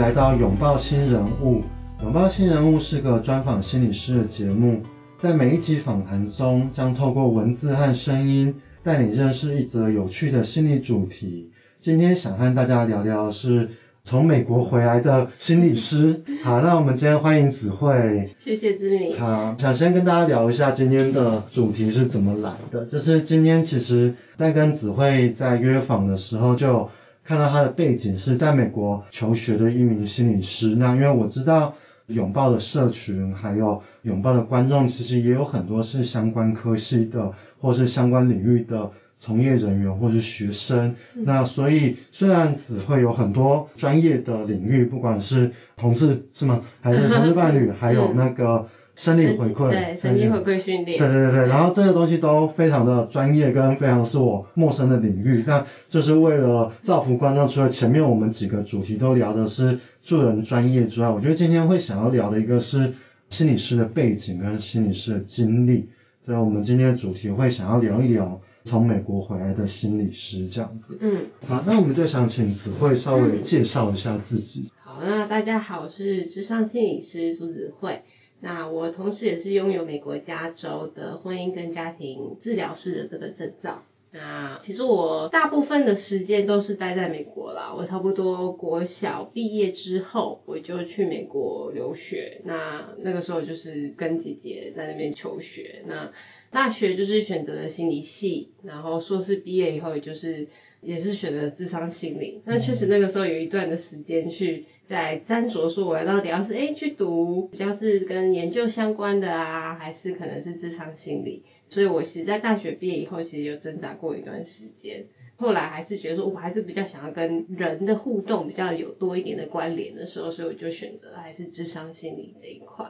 来到拥抱新人物。拥抱新人物是个专访心理师的节目，在每一集访谈中，将透过文字和声音，带你认识一则有趣的心理主题。今天想和大家聊聊的是从美国回来的心理师。好，那我们今天欢迎子慧。谢谢姿明。好，想先跟大家聊一下今天的主题是怎么来的。就是今天其实，在跟子慧在约访的时候，就看到他的背景是在美国求学的一名心理师。那因为我知道拥抱的社群，还有拥抱的观众，其实也有很多是相关科系的，或是相关领域的。从业人员或是学生，嗯、那所以虽然只会有很多专业的领域，不管是同志是吗？还是同志伴侣，还有那个生理回馈，对，生理回馈训练，对对对对，然后这些东西都非常的专业，跟非常是我陌生的领域。那就是为了造福观众，除了前面我们几个主题都聊的是助人专业之外，我觉得今天会想要聊的一个是心理师的背景跟心理师的经历。所以我们今天的主题会想要聊一聊。从美国回来的心理师这样子，嗯，好，那我们就想请子慧稍微介绍一下自己。嗯、好，那大家好，我是智商心理师朱子慧。那我同时也是拥有美国加州的婚姻跟家庭治疗师的这个证照。那其实我大部分的时间都是待在美国啦。我差不多国小毕业之后，我就去美国留学。那那个时候就是跟姐姐在那边求学。那大学就是选择了心理系，然后硕士毕业以后，也就是也是选择智商心理。那确实那个时候有一段的时间去在斟酌，说我要到底要是诶去读比较是跟研究相关的啊，还是可能是智商心理。所以我其实在大学毕业以后，其实有挣扎过一段时间。后来还是觉得说我还是比较想要跟人的互动比较有多一点的关联的时候，所以我就选择还是智商心理这一块。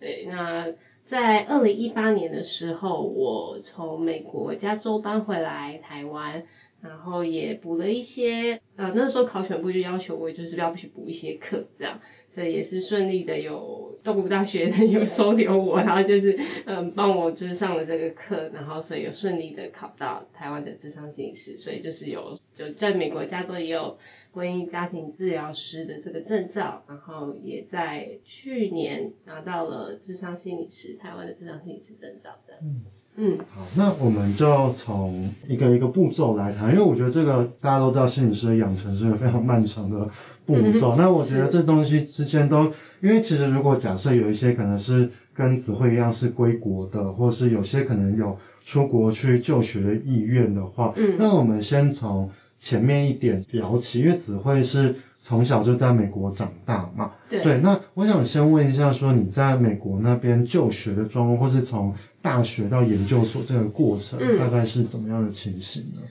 对，那。在二零一八年的时候，我从美国加州搬回来台湾，然后也补了一些，呃，那时候考选部就要求我就是要不去补一些课，这样，所以也是顺利的有动物大学的有收留我，然后就是嗯帮我就是上了这个课，然后所以有顺利的考到台湾的智商心理师，所以就是有就在美国加州也有。婚姻家庭治疗师的这个证照，然后也在去年拿到了智商心理师，台湾的智商心理师证照的。嗯嗯，好，那我们就从一个一个步骤来谈，因为我觉得这个大家都知道，心理师的养成是一个非常漫长的步骤。嗯、那我觉得这东西之间都，因为其实如果假设有一些可能是跟子慧一样是归国的，或是有些可能有出国去就学的意愿的话，嗯，那我们先从。前面一点聊起，因为子慧是从小就在美国长大嘛。对。对，那我想先问一下，说你在美国那边就学的状况，或是从大学到研究所这个过程，嗯、大概是怎么样的情形呢？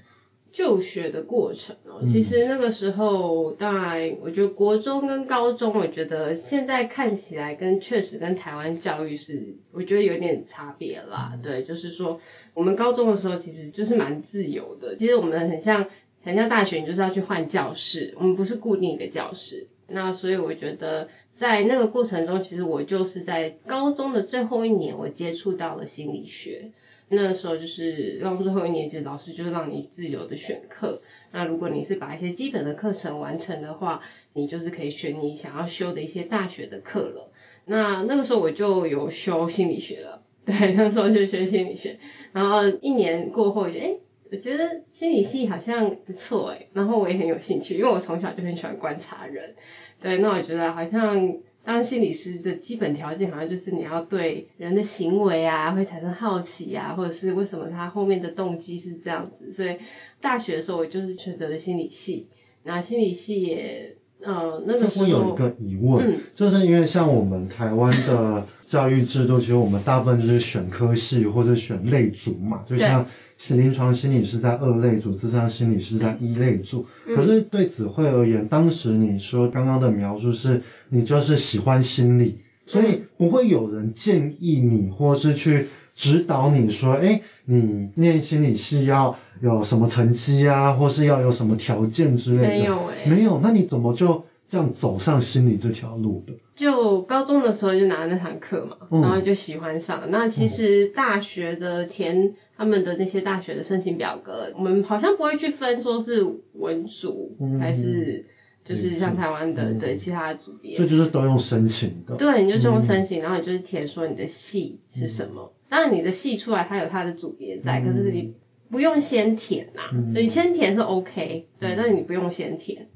就学的过程哦，其实那个时候，嗯、当然，我觉得国中跟高中，我觉得现在看起来跟确实跟台湾教育是，我觉得有点差别啦。嗯、对，就是说，我们高中的时候其实就是蛮自由的，其实我们很像。人家大学你就是要去换教室，我们不是固定的教室。那所以我觉得在那个过程中，其实我就是在高中的最后一年，我接触到了心理学。那时候就是高中最后一年，其实老师就是让你自由的选课。那如果你是把一些基本的课程完成的话，你就是可以选你想要修的一些大学的课了。那那个时候我就有修心理学了，对，那时候就学心理学。然后一年过后，就诶我觉得心理系好像不错诶，然后我也很有兴趣，因为我从小就很喜欢观察人。对，那我觉得好像当心理师的基本条件，好像就是你要对人的行为啊会产生好奇啊，或者是为什么他后面的动机是这样子。所以大学的时候我就是选择了心理系，那心理系也，呃，那个时候。我有一个疑问，嗯，就是因为像我们台湾的教育制度，其实我们大部分就是选科系或者选类组嘛，就像。是临床心理是在二类组，咨商心理是在一类组。可是对子慧而言，当时你说刚刚的描述是，你就是喜欢心理，所以不会有人建议你，或是去指导你说，哎，你念心理系要有什么成绩啊，或是要有什么条件之类的。没有哎，没有，那你怎么就？这样走上心理这条路的，就高中的时候就拿了那堂课嘛，嗯、然后就喜欢上。那其实大学的填他们的那些大学的申请表格，嗯、我们好像不会去分说是文组还是就是像台湾的、嗯、对其他的组别。这就是都用申请的。对，你就用申请，嗯、然后你就是填说你的系是什么。嗯、当然你的系出来，它有它的组别在，嗯、可是你不用先填呐、啊，嗯、你先填是 OK，对，但是你不用先填。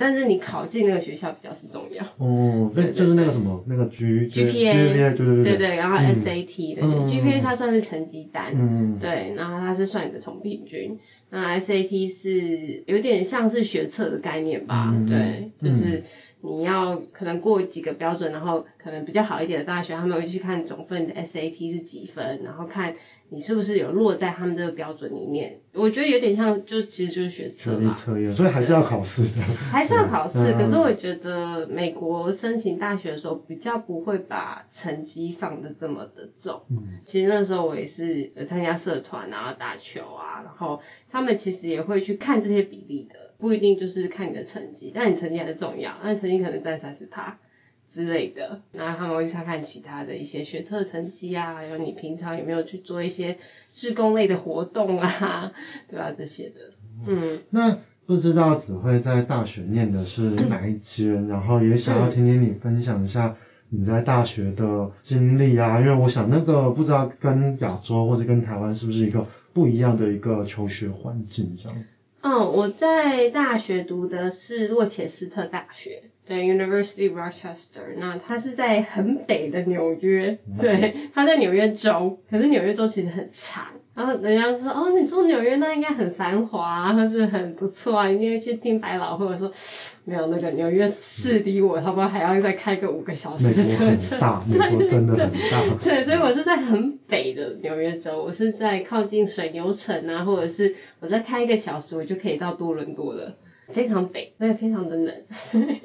但是你考进那个学校比较是重要。哦，对，就是那个什么那个 G GPA，对对对对。对，然后 SAT 的 GPA 它算是成绩单，嗯，对，然后它是算你的总平均，那 SAT 是有点像是学测的概念吧，对，就是你要可能过几个标准，然后可能比较好一点的大学，他们会去看总分的 SAT 是几分，然后看。你是不是有落在他们这个标准里面？我觉得有点像，就其实就是学测嘛。测验，所以还是要考试的。还是要考试，可是我觉得美国申请大学的时候比较不会把成绩放的这么的重。嗯。其实那时候我也是有参加社团啊，打球啊，然后他们其实也会去看这些比例的，不一定就是看你的成绩，但你成绩还是重要，但成绩可能占三十趴。之类的，然后他们会查看其他的一些学测成绩啊，还有你平常有没有去做一些志工类的活动啊，对吧？这些的，嗯。那不知道子慧在大学念的是哪一间？然后也想要听听你分享一下你在大学的经历啊，因为我想那个不知道跟亚洲或者跟台湾是不是一个不一样的一个求学环境这样子。嗯，我在大学读的是洛切斯特大学。对，University Rochester，那它是在很北的纽约，对，它在纽约州，可是纽约州其实很长，然后人家说，哦，你住纽约那应该很繁华，或是很不错啊，一定会去听百老汇，或者说没有那个纽约市离我差不多还要再开个五个小时的车程，大，美国真的很大，对，所以我是在很北的纽约州，我是在靠近水牛城啊，或者是我再开一个小时，我就可以到多伦多了。非常北，对，非常的冷。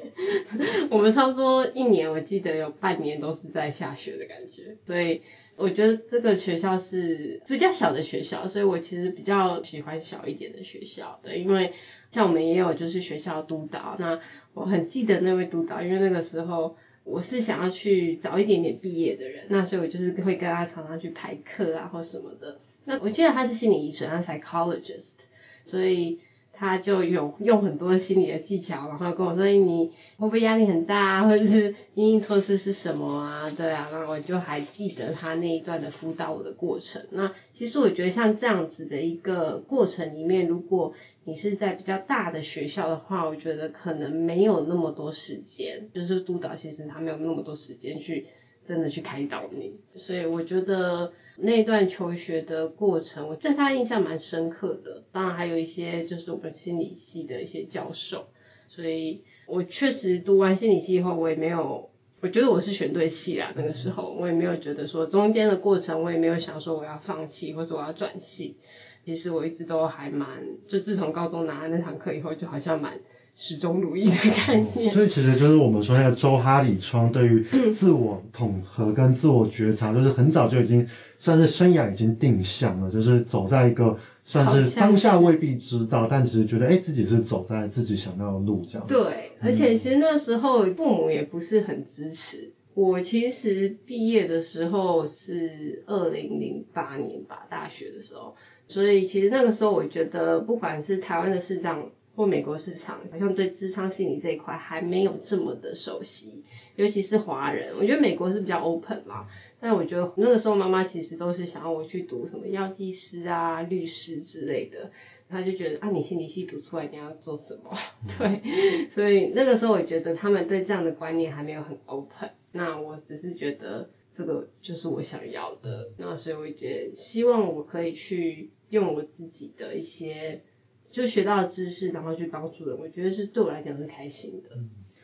我们差不多一年，我记得有半年都是在下雪的感觉。所以我觉得这个学校是比较小的学校，所以我其实比较喜欢小一点的学校。对，因为像我们也有就是学校督导，那我很记得那位督导，因为那个时候我是想要去早一点点毕业的人，那所以我就是会跟他常常去排课啊或什么的。那我记得他是心理医生，他是 psychologist，所以。他就有用很多心理的技巧，然后跟我说：“你会不会压力很大啊？或者是因应措施是什么啊？”对啊，然后我就还记得他那一段的辅导我的过程。那其实我觉得像这样子的一个过程里面，如果你是在比较大的学校的话，我觉得可能没有那么多时间，就是督导其实他没有那么多时间去真的去开导你，所以我觉得。那段求学的过程，我对他印象蛮深刻的。当然还有一些就是我们心理系的一些教授，所以我确实读完心理系以后，我也没有，我觉得我是选对系啦。那个时候我也没有觉得说中间的过程，我也没有想说我要放弃或者我要转系。其实我一直都还蛮，就自从高中拿了那堂课以后，就好像蛮。始终如一的概念，所以其实就是我们说那个周哈里窗对于自我统合跟自我觉察，就是很早就已经算是生涯已经定向了，就是走在一个算是当下未必知道，但其实觉得哎、欸、自己是走在自己想要的路这样。对，而且其实那时候父母也不是很支持。我其实毕业的时候是二零零八年吧，大学的时候，所以其实那个时候我觉得不管是台湾的市长。或美国市场好像对智商心理这一块还没有这么的熟悉，尤其是华人。我觉得美国是比较 open 啦，但我觉得那个时候妈妈其实都是想要我去读什么药剂师啊、律师之类的，她就觉得啊，你心理系读出来你要做什么？对，所以那个时候我觉得他们对这样的观念还没有很 open。那我只是觉得这个就是我想要的，那所以我觉得希望我可以去用我自己的一些。就学到了知识，然后去帮助人，我觉得是对我来讲是开心的。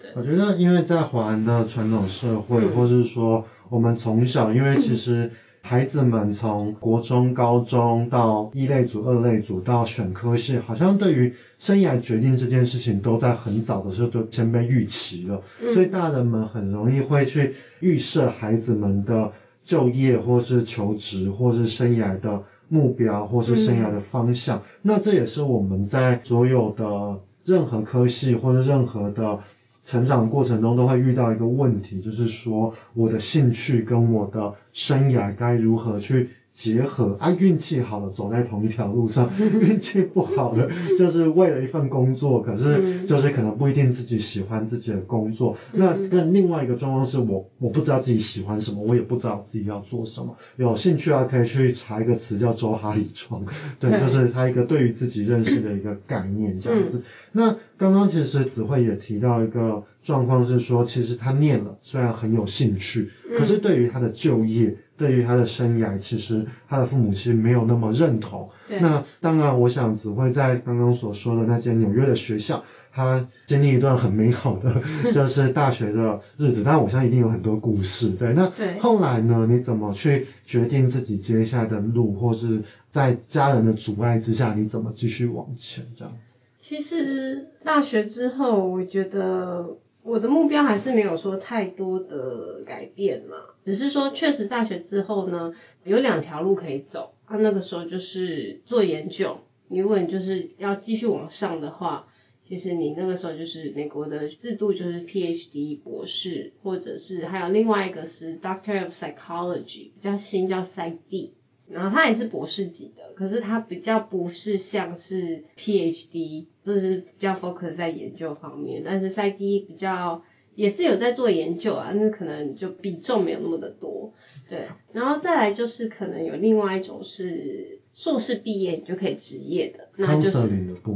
对，我觉得，因为在华人的传统社会，嗯、或是说我们从小，因为其实孩子们从国中、高中到一类组、二类组到选科系，好像对于生涯决定这件事情，都在很早的时候就先被预期了，嗯、所以大人们很容易会去预设孩子们的就业，或是求职，或是生涯的。目标或是生涯的方向，嗯、那这也是我们在所有的任何科系或者任何的成长过程中都会遇到一个问题，就是说我的兴趣跟我的生涯该如何去结合啊，运气好的走在同一条路上，运气不好的就是为了一份工作，可是就是可能不一定自己喜欢自己的工作。那跟另外一个状况是我我不知道自己喜欢什么，我也不知道自己要做什么。有兴趣啊，可以去查一个词叫周哈里窗，对，就是他一个对于自己认识的一个概念这样子。那刚刚其实子慧也提到一个状况是说，其实他念了虽然很有兴趣，可是对于他的就业。对于他的生涯，其实他的父母其实没有那么认同。对。那当然，我想子慧在刚刚所说的那间纽约的学校，他经历一段很美好的 就是大学的日子。但我相信一定有很多故事。对。那后来呢？你怎么去决定自己接下来的路，或是在家人的阻碍之下，你怎么继续往前这样子？其实大学之后，我觉得。我的目标还是没有说太多的改变嘛，只是说确实大学之后呢，有两条路可以走。啊，那个时候就是做研究，如果你就是要继续往上的话，其实你那个时候就是美国的制度就是 PhD 博士，或者是还有另外一个是 Doctor of Psychology，比较新叫 PsyD。然后他也是博士级的，可是他比较不是像是 PhD，就是比较 focus 在研究方面。但是 PsyD 比较也是有在做研究啊，那可能就比重没有那么的多。对，然后再来就是可能有另外一种是硕士毕业你就可以执业的，那就是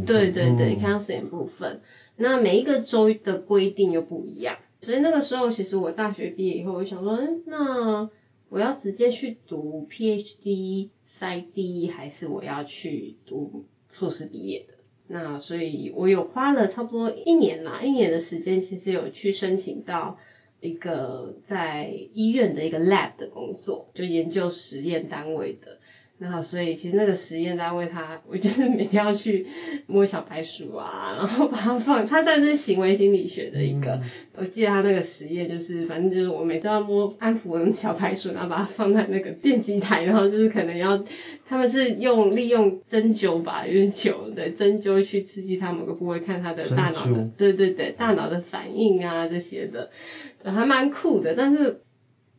对对对 counseling 部分。那每一个州的规定又不一样，所以那个时候其实我大学毕业以后，我想说，嗯，那。我要直接去读 PhD PsyD 还是我要去读硕士毕业的？那所以我有花了差不多一年啦，一年的时间，其实有去申请到一个在医院的一个 lab 的工作，就研究实验单位的。那所以其实那个实验单位他，我就是每天要去摸小白鼠啊，然后把它放，它算是行为心理学的一个。嗯、我记得他那个实验就是，反正就是我每次要摸安抚小白鼠，然后把它放在那个电击台，然后就是可能要，他们是用利用针灸吧，有点久的针灸去刺激它某个部位，看它的大脑的，对对对，大脑的反应啊这些的，还蛮酷的，但是。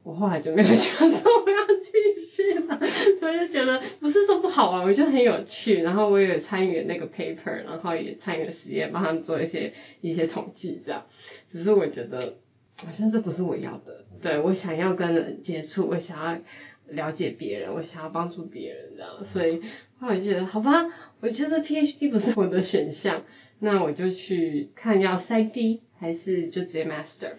我后来就没有想说我要继续了，所以就觉得不是说不好玩，我觉得很有趣。然后我也参与那个 paper，然后也参与了实验，帮他们做一些一些统计这样。只是我觉得好像这不是我要的，对，我想要跟人接触，我想要了解别人，我想要帮助别人这样。所以后来就觉得好吧，我觉得 PhD 不是我的选项，那我就去看要 PsyD 还是就直接 Master。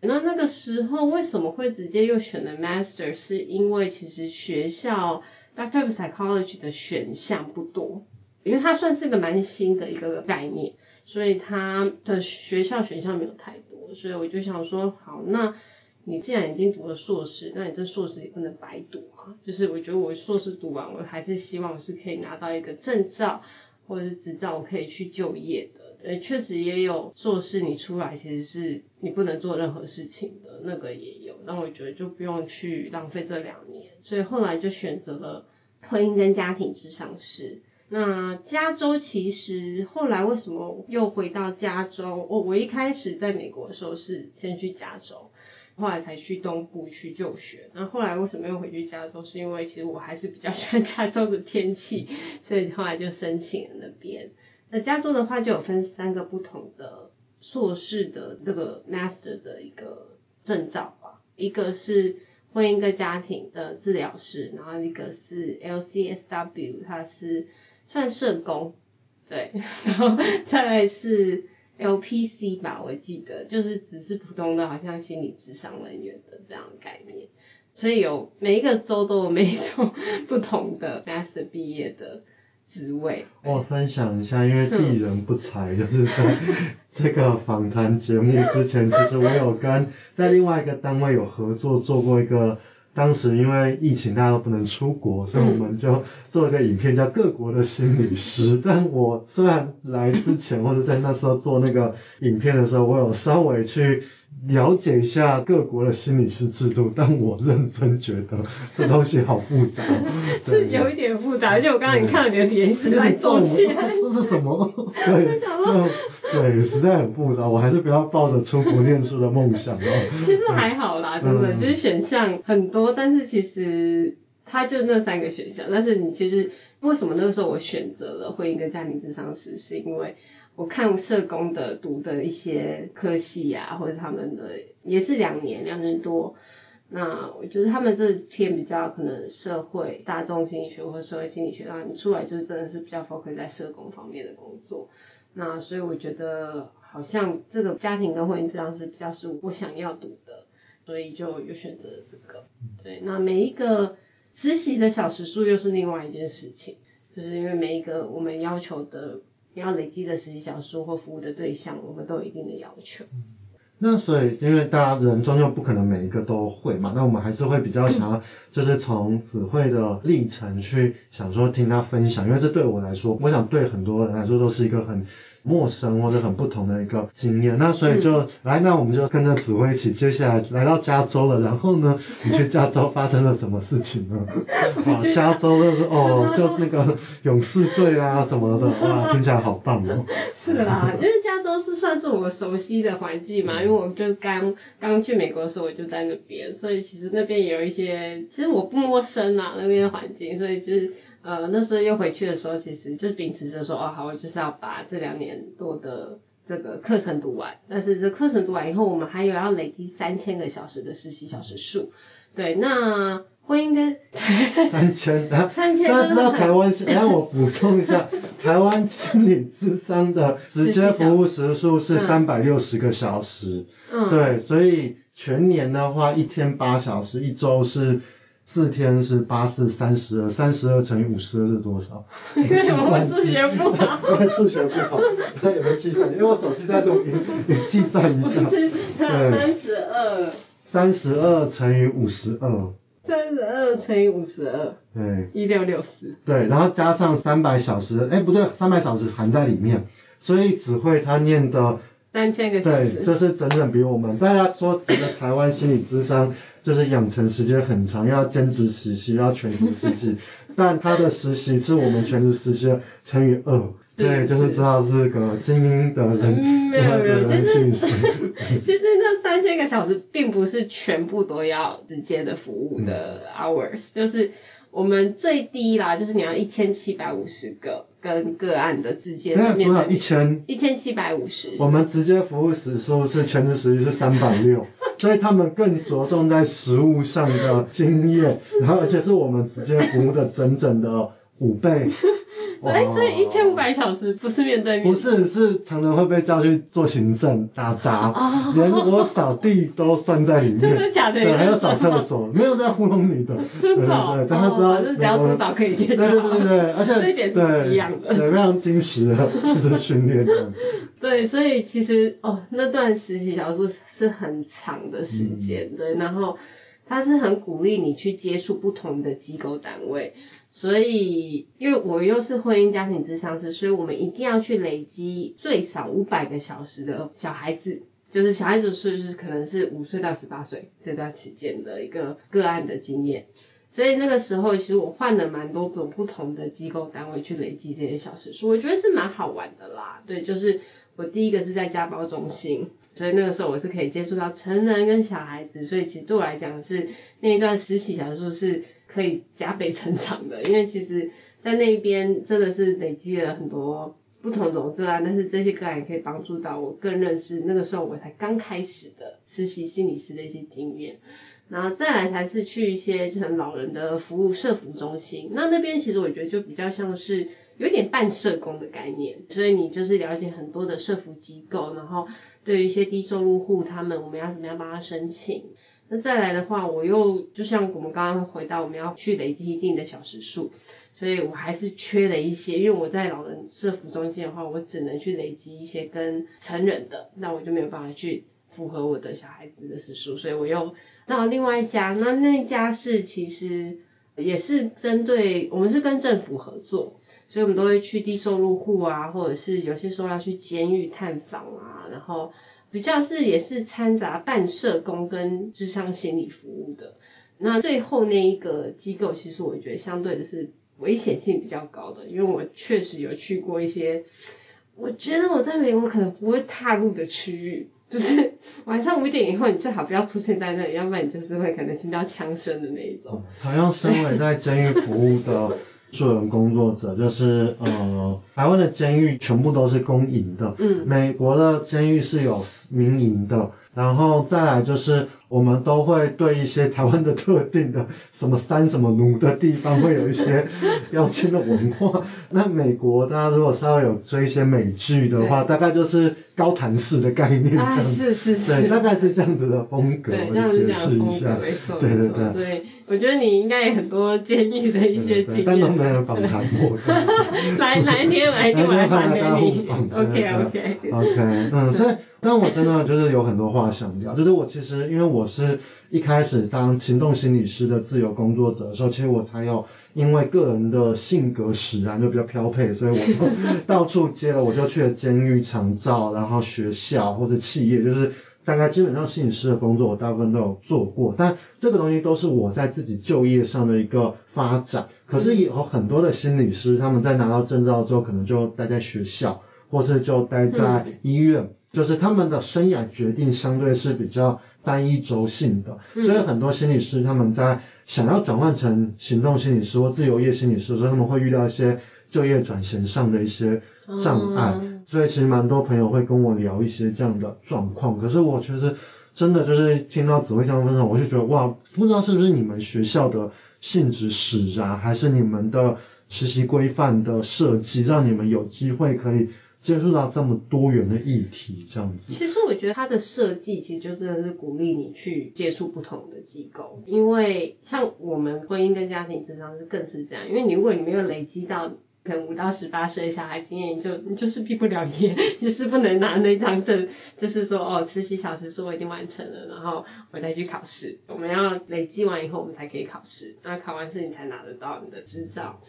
那那个时候为什么会直接又选了 Master？是因为其实学校 Doctor of Psychology 的选项不多，因为它算是一个蛮新的一个概念，所以它的学校选项没有太多，所以我就想说，好，那你既然已经读了硕士，那你这硕士也不能白读啊。就是我觉得我硕士读完，我还是希望是可以拿到一个证照或者是执照，可以去就业的。对，确实也有硕士，你出来其实是你不能做任何事情的，那个也有。那我觉得就不用去浪费这两年，所以后来就选择了婚姻跟家庭咨商师。那加州其实后来为什么又回到加州？我我一开始在美国的时候是先去加州，后来才去东部去就学。那后来为什么又回去加州？是因为其实我还是比较喜欢加州的天气，所以后来就申请了那边。那加州的话就有分三个不同的硕士的这个 master 的一个证照吧，一个是婚姻跟家庭的治疗师，然后一个是 LCSW，它是算社工，对，然后再来是 LPC 吧，我记得就是只是普通的，好像心理智商人员的这样概念，所以有每一个州都有每一种 不同的 master 毕业的。职位，我分享一下，因为鄙人不才，就是在 这个访谈节目之前，其实我有跟在另外一个单位有合作做过一个，当时因为疫情大家都不能出国，所以我们就做了个影片叫《各国的心理师》。但我虽然来之前或者在那时候做那个影片的时候，我有稍微去。了解一下各国的心理师制度，但我认真觉得这东西好复杂，是有一点复杂。而且我刚刚你看到你的脸一直在皱起来，这是什么？对，就对，实在很复杂。我还是不要抱着出国念书的梦想哦。其实还好啦，真的，就是选项很多，但是其实它就那三个选项，但是你其实为什么那个时候我选择了婚姻跟家庭咨商师，是因为我看社工的读的一些科系啊，或者他们的也是两年两年多，那我觉得他们这篇比较可能社会大众心理学或社会心理学，那你出来就是真的是比较 focus 在社工方面的工作，那所以我觉得好像这个家庭跟婚姻这样是比较是我想要读的，所以就又选择了这个，对，那每一个。实习的小时数又是另外一件事情，就是因为每一个我们要求的要累积的实习小时数或服务的对象，我们都有一定的要求。那所以，因为大家人终究不可能每一个都会嘛，那我们还是会比较想要，就是从子慧的历程去想说听他分享，因为这对我来说，我想对很多人来说都是一个很。陌生或者很不同的一个经验，那所以就、嗯、来，那我们就跟着紫薇一起，接下来来到加州了。然后呢，你去加州发生了什么事情呢？哇，加州就是哦，就那个勇士队啊什么的，哇，听起来好棒哦。是啦，因为加州是算是我熟悉的环境嘛，因为我就刚刚去美国的时候我就在那边，所以其实那边也有一些，其实我不陌生啊，那边的环境，所以就是。呃，那时候又回去的时候，其实就是秉持着说，哦，好，我就是要把这两年多的这个课程读完。但是这课程读完以后，我们还有要累积三千个小时的实习小时数。对，那婚姻跟 三千，三千，大家知道台湾是，让 我补充一下，台湾心理咨商的直接服务时数是三百六十个小时。嗯，对，所以全年的话，一天八小时，一周是。四天是八四三十二，三十二乘以五十二是多少？因为我 数学不好。我数学不好，他有没有计算？因为我手机在录音，你计算一下。对，三十二。三十二乘以五十二。三十二乘以五十二。对。一六六四。对，然后加上三百小时，哎，不对，三百小时含在里面，所以只会他念的。三千个小时。对，这是整整比我们大家说整个台湾心理智商。就是养成时间很长，要兼职实习，要全职实习，但他的实习是我们全职实习乘以二，对，就是知道是个精英的人。嗯，没 有没有，其实 其实那三千个小时并不是全部都要直接的服务的 hours，、嗯、就是。我们最低啦，就是你要一千七百五十个跟个案的之间面对面。一千？一千七百五十。我们直接服务时数是全职时数是三百六，所以他们更着重在实务上的经验，然后而且是我们直接服务的整整的五倍。哎，所以一千五百小时不是面对面？不是，是常常会被叫去做行政打杂，哦、连我扫地都算在里面。真的假的？对，还有扫厕所，没有在糊弄你的。对对对，但他知道，只要至少可以接。对对对对对，而且这一点是不一样的。对，非常精实的就是训练的。对，所以其实哦，那段实习小时是很长的时间，嗯、对，然后他是很鼓励你去接触不同的机构单位。所以，因为我又是婚姻家庭咨商师，所以我们一定要去累积最少五百个小时的小孩子，就是小孩子是是可能是五岁到十八岁这段时间的一个个案的经验。所以那个时候，其实我换了蛮多种不同的机构单位去累积这些小时数，我觉得是蛮好玩的啦。对，就是我第一个是在家暴中心，所以那个时候我是可以接触到成人跟小孩子，所以其实对我来讲是那一段实习小时数是。可以加倍成长的，因为其实，在那边真的是累积了很多不同种个案，但是这些个案也可以帮助到我更认识那个时候我才刚开始的实习心理师的一些经验，然后再来才是去一些就很老人的服务社服中心，那那边其实我觉得就比较像是有点半社工的概念，所以你就是了解很多的社服机构，然后对于一些低收入户他们我们要怎么样帮他申请。那再来的话，我又就像我们刚刚回到我们要去累积一定的小时数，所以我还是缺了一些，因为我在老人社服中心的话，我只能去累积一些跟成人的，那我就没有办法去符合我的小孩子的时数，所以我又到另外一家，那那一家是其实也是针对我们是跟政府合作，所以我们都会去低收入户啊，或者是有些时候要去监狱探访啊，然后。比较是也是掺杂半社工跟智商心理服务的，那最后那一个机构，其实我觉得相对的是危险性比较高的，因为我确实有去过一些，我觉得我在美国可能不会踏入的区域，就是晚上五点以后，你最好不要出现在那里，要不然你就是会可能心跳枪声的那一种。同样，身为在监狱服务的助人工作者，就是呃，台湾的监狱全部都是公营的，嗯，美国的监狱是有民营的，然后再来就是。我们都会对一些台湾的特定的什么山什么奴的地方会有一些 标签的文化。那美国大家如果稍微有追一些美剧的话，大概就是高谈式的概念哎。是是是。对，大概是这样子的风格。对，这样子的风格，没错。对对对。对，我觉得你应该有很多监狱的一些经验。但都没有访谈过。来，来一天来一天我来访谈你。OK OK OK，嗯，所以。但我真的就是有很多话想聊，就是我其实因为我是一开始当行动心理师的自由工作者的时候，其实我才有因为个人的性格使然就比较飘配，所以我就 到处接了，我就去了监狱、长照，然后学校或者企业，就是大概基本上心理师的工作我大部分都有做过，但这个东西都是我在自己就业上的一个发展。可是有很多的心理师他们在拿到证照之后，可能就待在学校，或是就待在医院。就是他们的生涯决定相对是比较单一轴性的，所以很多心理师他们在想要转换成行动心理师或自由业心理师的时候，他们会遇到一些就业转型上的一些障碍，所以其实蛮多朋友会跟我聊一些这样的状况。可是我其实真的就是听到紫薇这样分享，我就觉得哇，不知道是不是你们学校的性质使然，还是你们的实习规范的设计，让你们有机会可以。接触到这么多元的议题，这样子。其实我觉得它的设计其实就真的是鼓励你去接触不同的机构，因为像我们婚姻跟家庭咨商是更是这样，因为你如果你没有累积到可能五到十八岁小孩经验，你就你就是毕不了业，就是不能拿那张证，就是说哦，实习小时数我已经完成了，然后我再去考试。我们要累积完以后，我们才可以考试，那考完试你才拿得到你的执照。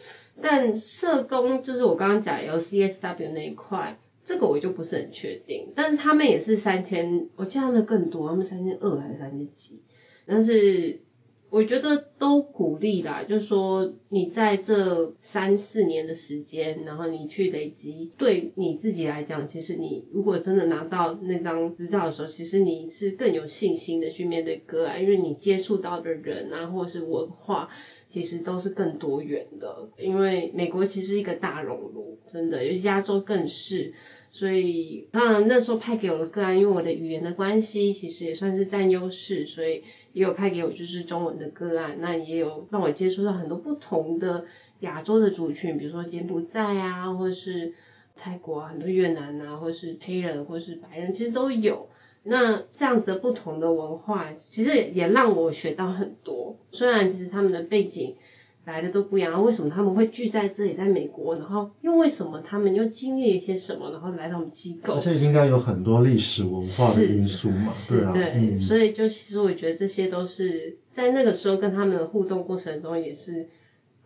但社工就是我刚刚讲 LCSW 那一块，这个我就不是很确定。但是他们也是三千，我记得他们更多，他们三千二还是三千几？但是我觉得都鼓励啦，就是说你在这三四年的时间，然后你去累积，对你自己来讲，其实你如果真的拿到那张执照的时候，其实你是更有信心的去面对个案，因为你接触到的人啊，或是文化。其实都是更多元的，因为美国其实一个大熔炉，真的，尤其加州更是。所以当然那时候派给我的个案，因为我的语言的关系，其实也算是占优势，所以也有派给我就是中文的个案，那也有让我接触到很多不同的亚洲的族群，比如说柬埔寨啊，或是泰国啊，很多越南啊，或是黑人，或是白人，其实都有。那这样子不同的文化，其实也也让我学到很多。虽然其实他们的背景来的都不一样，为什么他们会聚在这里，在美国？然后又为什么他们又经历一些什么，然后来到我们机构？而且应该有很多历史文化的因素嘛，是对啊。对，嗯、所以就其实我觉得这些都是在那个时候跟他们的互动过程中，也是，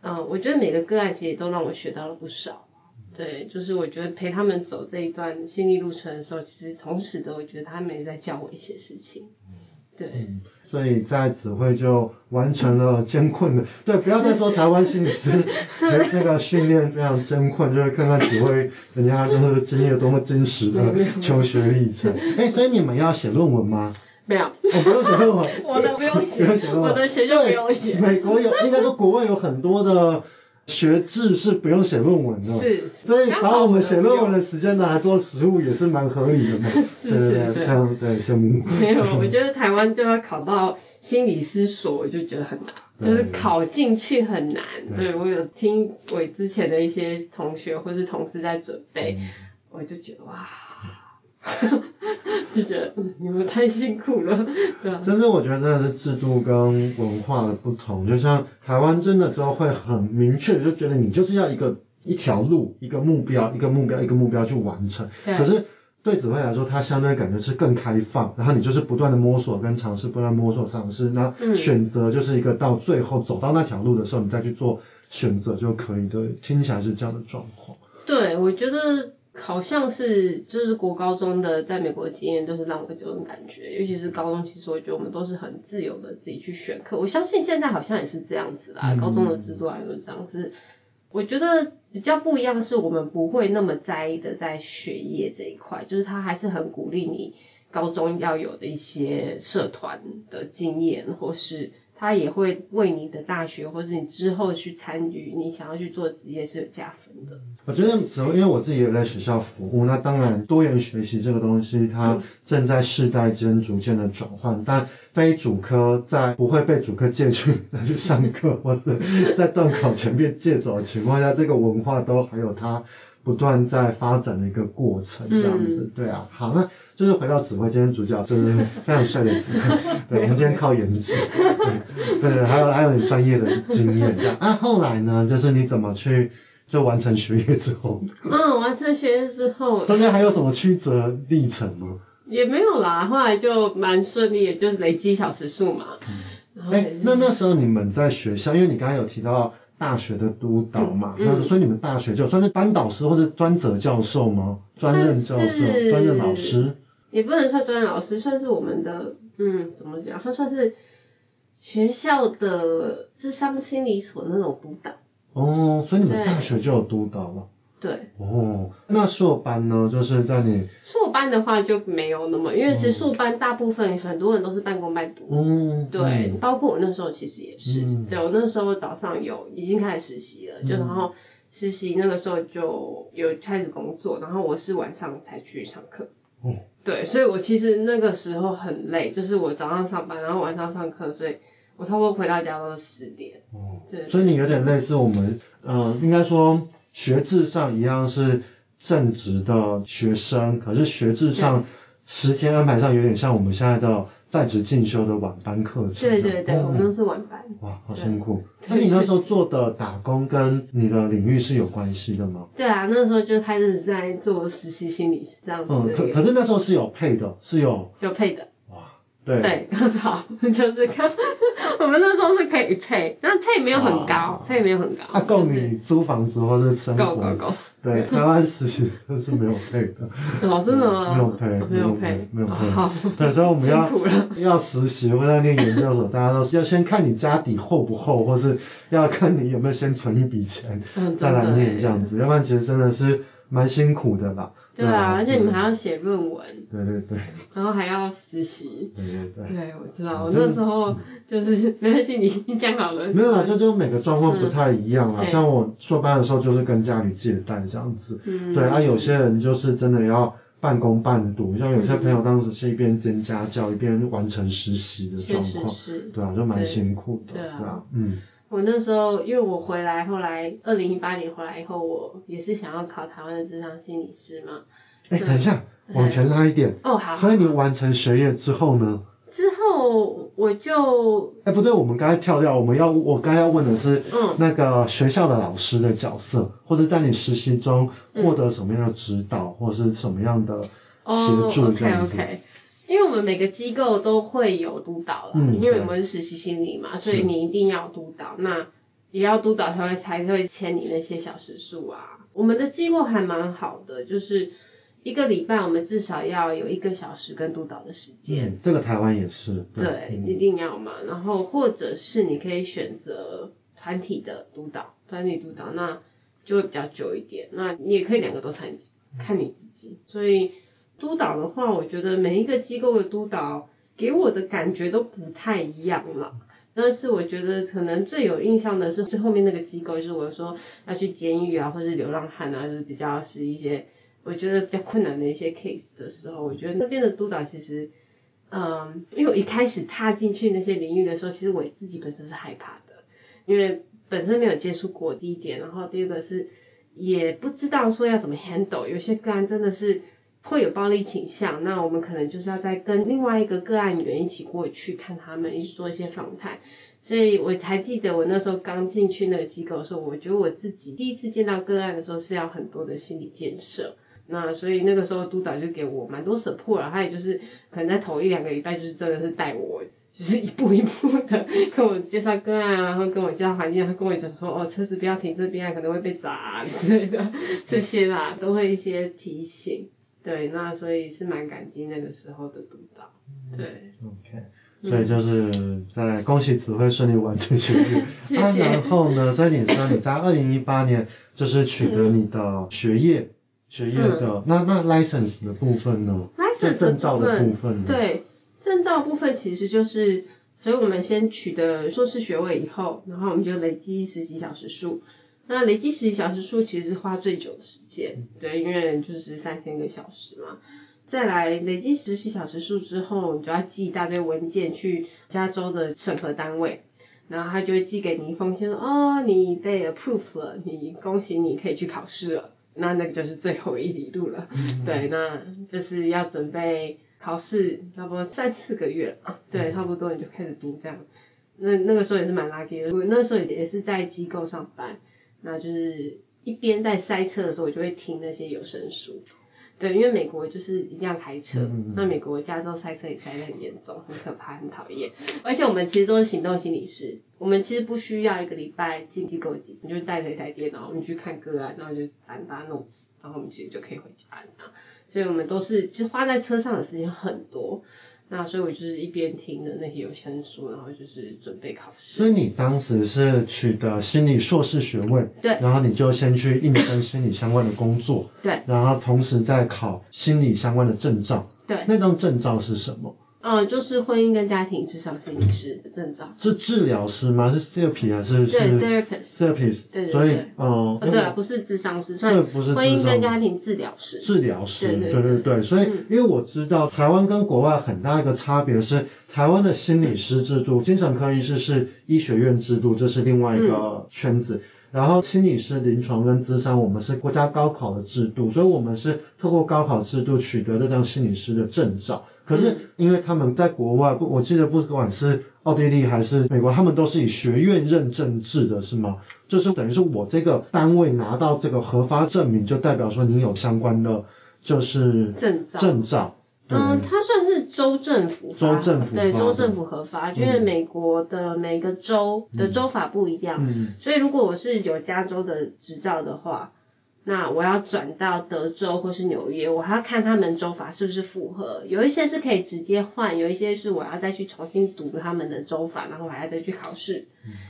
嗯，我觉得每个个案其实都让我学到了不少。对，就是我觉得陪他们走这一段心理路程的时候，其实从始的我觉得他们也在教我一些事情。对，嗯、所以在子慧就完成了艰困的，对，不要再说台湾心理师 那个训练非常艰困，就是看看子慧人家就是经历了多么真实的求学历程。哎，所以你们要写论文吗？没有，我不用写论文，我的不用写，我的学校不用写。美国有，应该说国外有很多的。学制是不用写论文的，是，所以把我们写论文的时间拿来做实务也是蛮合理的嘛。是是是，对，羡慕。没有，我觉得台湾就要考到心理师所，我就觉得很难，就是考进去很难。对，我有听我之前的一些同学或是同事在准备，我就觉得哇。就觉得你们太辛苦了，对啊。真的，我觉得真的是制度跟文化的不同。就像台湾真的都会很明确的就觉得你就是要一个一条路、一个目标、一个目标、一个目标去完成。对。可是对子慧来说，它相对感觉是更开放，然后你就是不断的摸索跟尝试，不断摸索尝试，那选择就是一个到最后走到那条路的时候，你再去做选择就可以的。听起来是这样的状况。对，我觉得。好像是就是国高中的在美国的经验都是让我有这种感觉，尤其是高中，其实我觉得我们都是很自由的自己去选课。我相信现在好像也是这样子啦，高中的制度还是这样子。我觉得比较不一样的是，我们不会那么在意的在学业这一块，就是他还是很鼓励你高中要有的一些社团的经验，或是。他也会为你的大学，或是你之后去参与你想要去做职业是有加分的。我觉得，只因为我自己也在学校服务，那当然多元学习这个东西，它正在世代间逐渐的转换。嗯、但非主科在不会被主科借去来去上课，或是在段考前被借走的情况下，这个文化都还有它不断在发展的一个过程，这样子。嗯、对啊，好，那。就是回到紫薇，今天主角就是非常帅的子辉，对，我们今天靠颜值，对对，还有还有你专业的经验这样。那、啊、后来呢？就是你怎么去就完成学业之后？嗯，完成学业之后，中间还有什么曲折历程吗？也没有啦，后来就蛮顺利，也就是累积小时数嘛。哎、嗯欸，那那时候你们在学校，因为你刚刚有提到大学的督导嘛，嗯嗯、那所以你们大学就算是班导师或者专责教授吗？专任教授、专任老师？也不能算专任老师，算是我们的，嗯，怎么讲？他算是学校的智商心理所那种督导。哦，所以你们大学就有督导了。对。哦，那硕班呢？就是在你硕班的话就没有那么，因为其实硕班大部分很多人都是半工半读。嗯。对，嗯、包括我那时候其实也是。嗯、对，我那时候早上有已经开始实习了，嗯、就然后实习那个时候就有开始工作，然后我是晚上才去上课。哦。对，所以我其实那个时候很累，就是我早上上班，然后晚上上课，所以我差不多回到家都是十点。哦，对。所以你有点类似我们，呃，应该说学制上一样是正职的学生，可是学制上时间安排上有点像我们现在的。在职进修的晚班课程。对对对，哦、我们都是晚班。哇，好辛苦。那你那时候做的打工跟你的领域是有关系的吗？对啊，那时候就开始在做实习心理师这样子。嗯，可可是那时候是有配的，是有。有配的。对，对，好就是看我们那时候是可以配，但配没有很高，配没有很高。它够你租房子或者生活。够够够。对，台湾实习生是没有配的。哦，真的吗？没有配，没有配，没有配。好。对，所以我们要要实习或者念研究所，大家都是要先看你家底厚不厚，或是要看你有没有先存一笔钱，再来念这样子，要不然其实真的是。蛮辛苦的啦，对啊，而且你们还要写论文，对对对，然后还要实习，对对对，对，我知道，我那时候就是没关系，你你讲好了，没有啦，就就每个状况不太一样啦，像我硕班的时候就是跟家里借贷这样子，对啊，有些人就是真的要半工半读，像有些朋友当时是一边兼家教一边完成实习的状况，对啊，就蛮辛苦的，对啊，嗯。我那时候，因为我回来，后来二零一八年回来以后，我也是想要考台湾的智商心理师嘛。哎、欸，等一下，往前拉一点。哦，好。所以你完成学业之后呢？之后我就……哎、欸，不对，我们刚才跳掉，我们要我刚要问的是，嗯，那个学校的老师的角色，嗯、或者在你实习中获得什么样的指导，嗯、或者是什么样的协助这样子。Oh. 因为我们每个机构都会有督导啦，嗯、因为我们是实习心理嘛，所以你一定要督导，那也要督导才会才会签你那些小时数啊。我们的机构还蛮好的，就是一个礼拜我们至少要有一个小时跟督导的时间。嗯，这个台湾也是。对，对嗯、一定要嘛。然后或者是你可以选择团体的督导，团体督导那就会比较久一点。那你也可以两个都参加，看你自己。所以。督导的话，我觉得每一个机构的督导给我的感觉都不太一样了。但是我觉得可能最有印象的是最后面那个机构，就是我说要去监狱啊，或是流浪汉啊，就是比较是一些我觉得比较困难的一些 case 的时候，我觉得那边的督导其实，嗯，因为我一开始踏进去那些领域的时候，其实我自己本身是害怕的，因为本身没有接触过第一点，然后第二个是也不知道说要怎么 handle，有些个案真的是。会有暴力倾向，那我们可能就是要再跟另外一个个案员一起过去看他们，一起做一些访谈。所以我才记得我那时候刚进去那个机构的时候，我觉得我自己第一次见到个案的时候是要很多的心理建设。那所以那个时候督导就给我蛮多 support 了，他也就是可能在头一两个礼拜就是真的是带我，就是一步一步的跟我介绍个案啊，然后跟我介绍环境，然后跟我讲说哦车子不要停这边啊，可能会被砸之类的这些啦，都会一些提醒。对，那所以是蛮感激那个时候的督导。对，OK，所以就是在恭喜子辉顺利完成学业。谢谢。然后呢，所以你说你在二零一八年就是取得你的学业，学业的那那 license 的部分呢？Master 证照的部分，对，证照部分其实就是，所以我们先取得硕士学位以后，然后我们就累积实习小时数。那累积实习小时数其实是花最久的时间，对，因为就是三千个小时嘛。再来累积实习小时数之后，你就要寄一大堆文件去加州的审核单位，然后他就会寄给你一封信说，哦，你被 approved 了，你恭喜你可以去考试了。那那个就是最后一里路了，嗯、对，那就是要准备考试，差不多三四个月啊，对，差不多你就开始读这样。那那个时候也是蛮 lucky 的，我那时候也是在机构上班，那就是一边在塞车的时候，我就会听那些有声书。对，因为美国就是一定要开车，嗯、那美国加州塞车也塞得很严重，很可怕，很讨厌。而且我们其实都是行动心理师，我们其实不需要一个礼拜进机构几次，你就带着一台电脑，我们去看个案，然后就把它弄死，然后我们其实就可以回家了。所以我们都是其实花在车上的时间很多。那所以，我就是一边听的那些有声书，然后就是准备考试。所以你当时是取得心理硕士学位，对，然后你就先去应征心理相关的工作，对，然后同时在考心理相关的证照，对，那张证照是什么？嗯，就是婚姻跟家庭智商心理师的证照。是治疗师吗？是 therapy 还是？对，therapist，therapist。对对对。所以，嗯，对了，不是智商师，算婚姻跟家庭治疗师。治疗师。对对对对。所以，因为我知道台湾跟国外很大一个差别是，台湾的心理师制度，精神科医师是医学院制度，这是另外一个圈子。然后心理师临床跟咨商，我们是国家高考的制度，所以我们是透过高考制度取得这张心理师的证照。可是，因为他们在国外不，我记得不管是奥地利还是美国，他们都是以学院认证制的，是吗？就是等于是我这个单位拿到这个核发证明，就代表说你有相关的就是证照。证照。嗯，它算是州政府。州政府。对，州政府核发，因为美国的每个州的州法不一样，嗯，所以如果我是有加州的执照的话。那我要转到德州或是纽约，我还要看他们州法是不是符合。有一些是可以直接换，有一些是我要再去重新读他们的州法，然后我还要再去考试。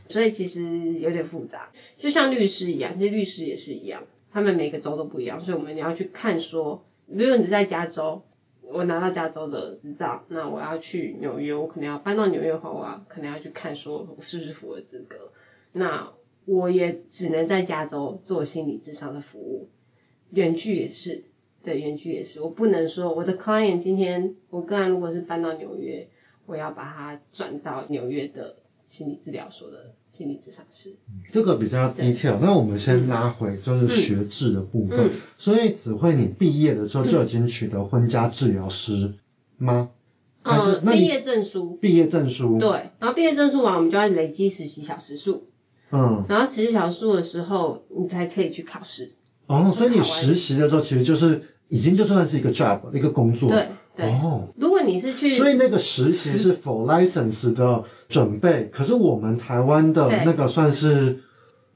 所以其实有点复杂，就像律师一样，其实律师也是一样，他们每个州都不一样，所以我们要去看说，比如你在加州，我拿到加州的执照，那我要去纽约，我可能要搬到纽约的话，我要可能要去看说我是不是符合资格。那我也只能在加州做心理咨商的服务，远距也是，对，远距也是，我不能说我的 client 今天我个人如果是搬到纽约，我要把它转到纽约的心理治疗所的心理咨商师。这个比较 detail，那我们先拉回就是学制的部分。嗯嗯、所以子慧，你毕业的时候就已经取得婚家治疗师吗？嗯、还是毕业证书？毕业证书。对，然后毕业证书完，我们就要累积实习小时数。嗯，然后实习小时数的时候，你才可以去考试。哦，所以你实习的时候，其实就是已经就算是一个 job，一个工作。对对。哦，如果你是去，所以那个实习是 for license 的准备，可是我们台湾的那个算是。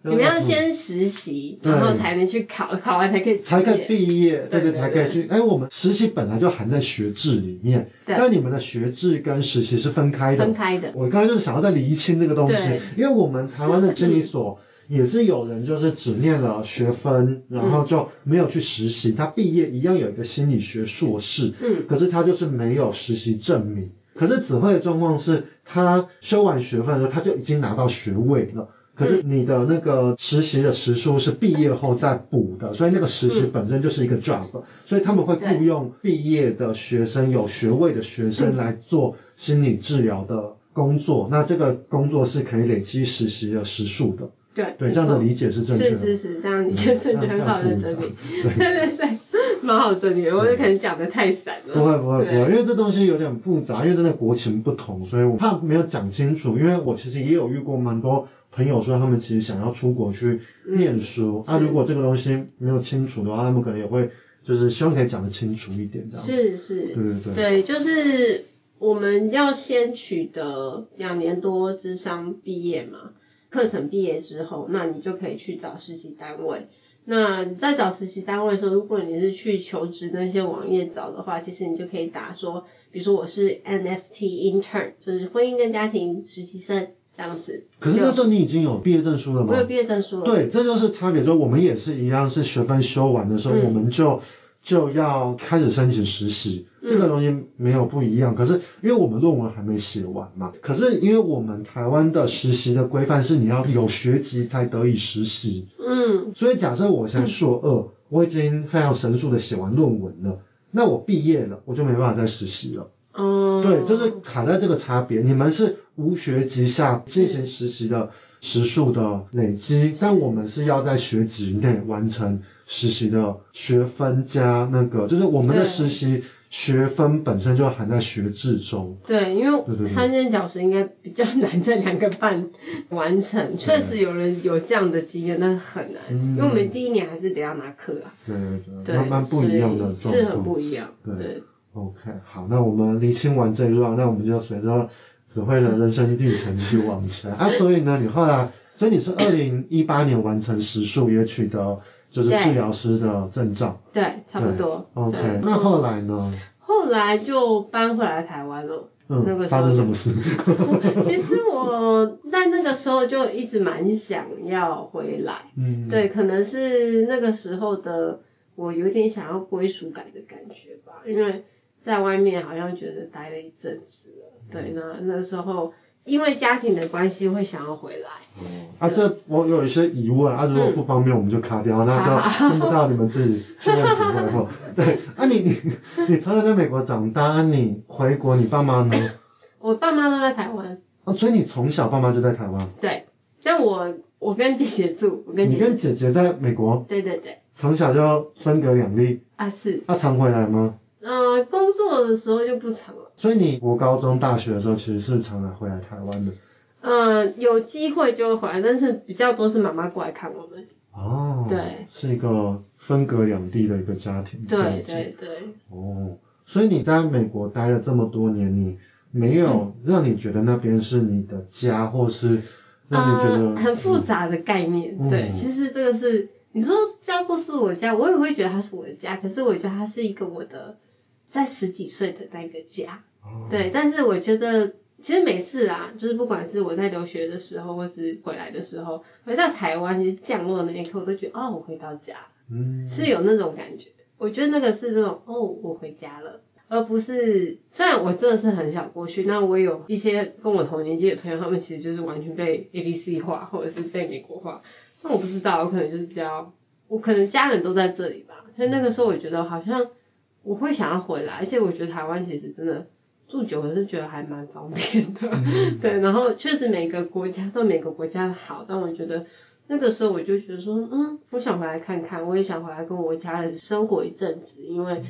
你们要先实习，然后才能去考，考完才可以才可以毕业，对对，才可以去。哎，我们实习本来就含在学制里面，但你们的学制跟实习是分开的。分开的。我刚才就是想要再厘清这个东西，因为我们台湾的心理所 也是有人就是只念了学分，然后就没有去实习，他毕业一样有一个心理学硕士，嗯，可是他就是没有实习证明。可是子慧的状况是，他修完学分的时候他就已经拿到学位了。可是你的那个实习的时数是毕业后再补的，所以那个实习本身就是一个 job，所以他们会雇佣毕业的学生、有学位的学生来做心理治疗的工作。那这个工作是可以累积实习的时数的。对对，这样的理解是正确的。是是是，这样理解是很好的整理。对对对，蛮好整理的，我就可能讲的太散了。不会不会不会，因为这东西有点复杂，因为真的国情不同，所以我怕没有讲清楚。因为我其实也有遇过蛮多。朋友说他们其实想要出国去念书，嗯、啊，如果这个东西没有清楚的话，他们可能也会就是希望可以讲得清楚一点这样。是是，对对对。对，就是我们要先取得两年多咨商毕业嘛，课程毕业之后，那你就可以去找实习单位。那你在找实习单位的时候，如果你是去求职那些网页找的话，其实你就可以打说，比如说我是 NFT intern，就是婚姻跟家庭实习生。这样子，可是那时候你已经有毕业证书了吗？我有毕业证书了。对，这就是差别。就我们也是一样，是学分修完的时候，嗯、我们就就要开始申请实习，这个东西没有不一样。可是因为我们论文还没写完嘛，可是因为我们台湾的实习的规范是你要有学籍才得以实习。嗯。所以假设我现在硕二，我已经非常神速的写完论文了，那我毕业了，我就没办法再实习了。哦。对，就是卡在这个差别。你们是无学籍下进行实习的时数的累积，但我们是要在学籍内完成。实习的学分加那个，就是我们的实习学分本身就含在学制中。对，因为三间小时应该比较难在两个半完成。确实有人有这样的经验，但是很难，嗯、因为我们第一年还是得要拿课啊。对对对，慢慢不一样的状况。是很不一样。对，对，OK，好，那我们厘清完这一段，那我们就随着子慧的人生历程去往前啊。所以呢，你后来，所以你是二零一八年完成时数，也取得。就是治疗师的证照，对，差不多。OK，那后来呢？后来就搬回来台湾了。嗯，那个时候发生什么事？其实我在那个时候就一直蛮想要回来。嗯，对，可能是那个时候的我有点想要归属感的感觉吧，因为在外面好像觉得待了一阵子了。对，那那时候。因为家庭的关系会想要回来。嗯、啊，这我有一些疑问啊，如果不方便我们就卡掉，嗯、那就听不到你们自己去问之后。对，啊你你你从小在美国长大，啊、你回国你爸妈呢？我爸妈都在台湾。哦，所以你从小爸妈就在台湾？对，但我我跟姐姐住，我跟姐姐你跟姐姐在美国？对对对。从小就分隔两地。啊是。啊常回来吗？嗯、呃，工作的时候就不常了。所以你国高中、大学的时候，其实是常常回来台湾的。嗯，有机会就会回来，但是比较多是妈妈过来看我们。哦。对。是一个分隔两地的一个家庭。对对对。哦，所以你在美国待了这么多年，你没有让你觉得那边是你的家，嗯、或是让你觉得、嗯、很复杂的概念？嗯、对，其实这个是你说叫做是我家，我也会觉得它是我的家，可是我觉得它是一个我的在十几岁的那个家。对，但是我觉得其实每次啊，就是不管是我在留学的时候，或是回来的时候，回到台湾，其实降落的那一刻，我都觉得哦，我回到家，嗯，是有那种感觉。我觉得那个是那种哦，我回家了，而不是虽然我真的是很想过去，那我有一些跟我同年纪的朋友，他们其实就是完全被 ABC 化，或者是被美国化。那我不知道，我可能就是比较，我可能家人都在这里吧，所以那个时候我觉得好像我会想要回来，而且我觉得台湾其实真的。住久了是觉得还蛮方便的，嗯、对，然后确实每个国家都每个国家的好，但我觉得那个时候我就觉得说，嗯，我想回来看看，我也想回来跟我家人生活一阵子，因为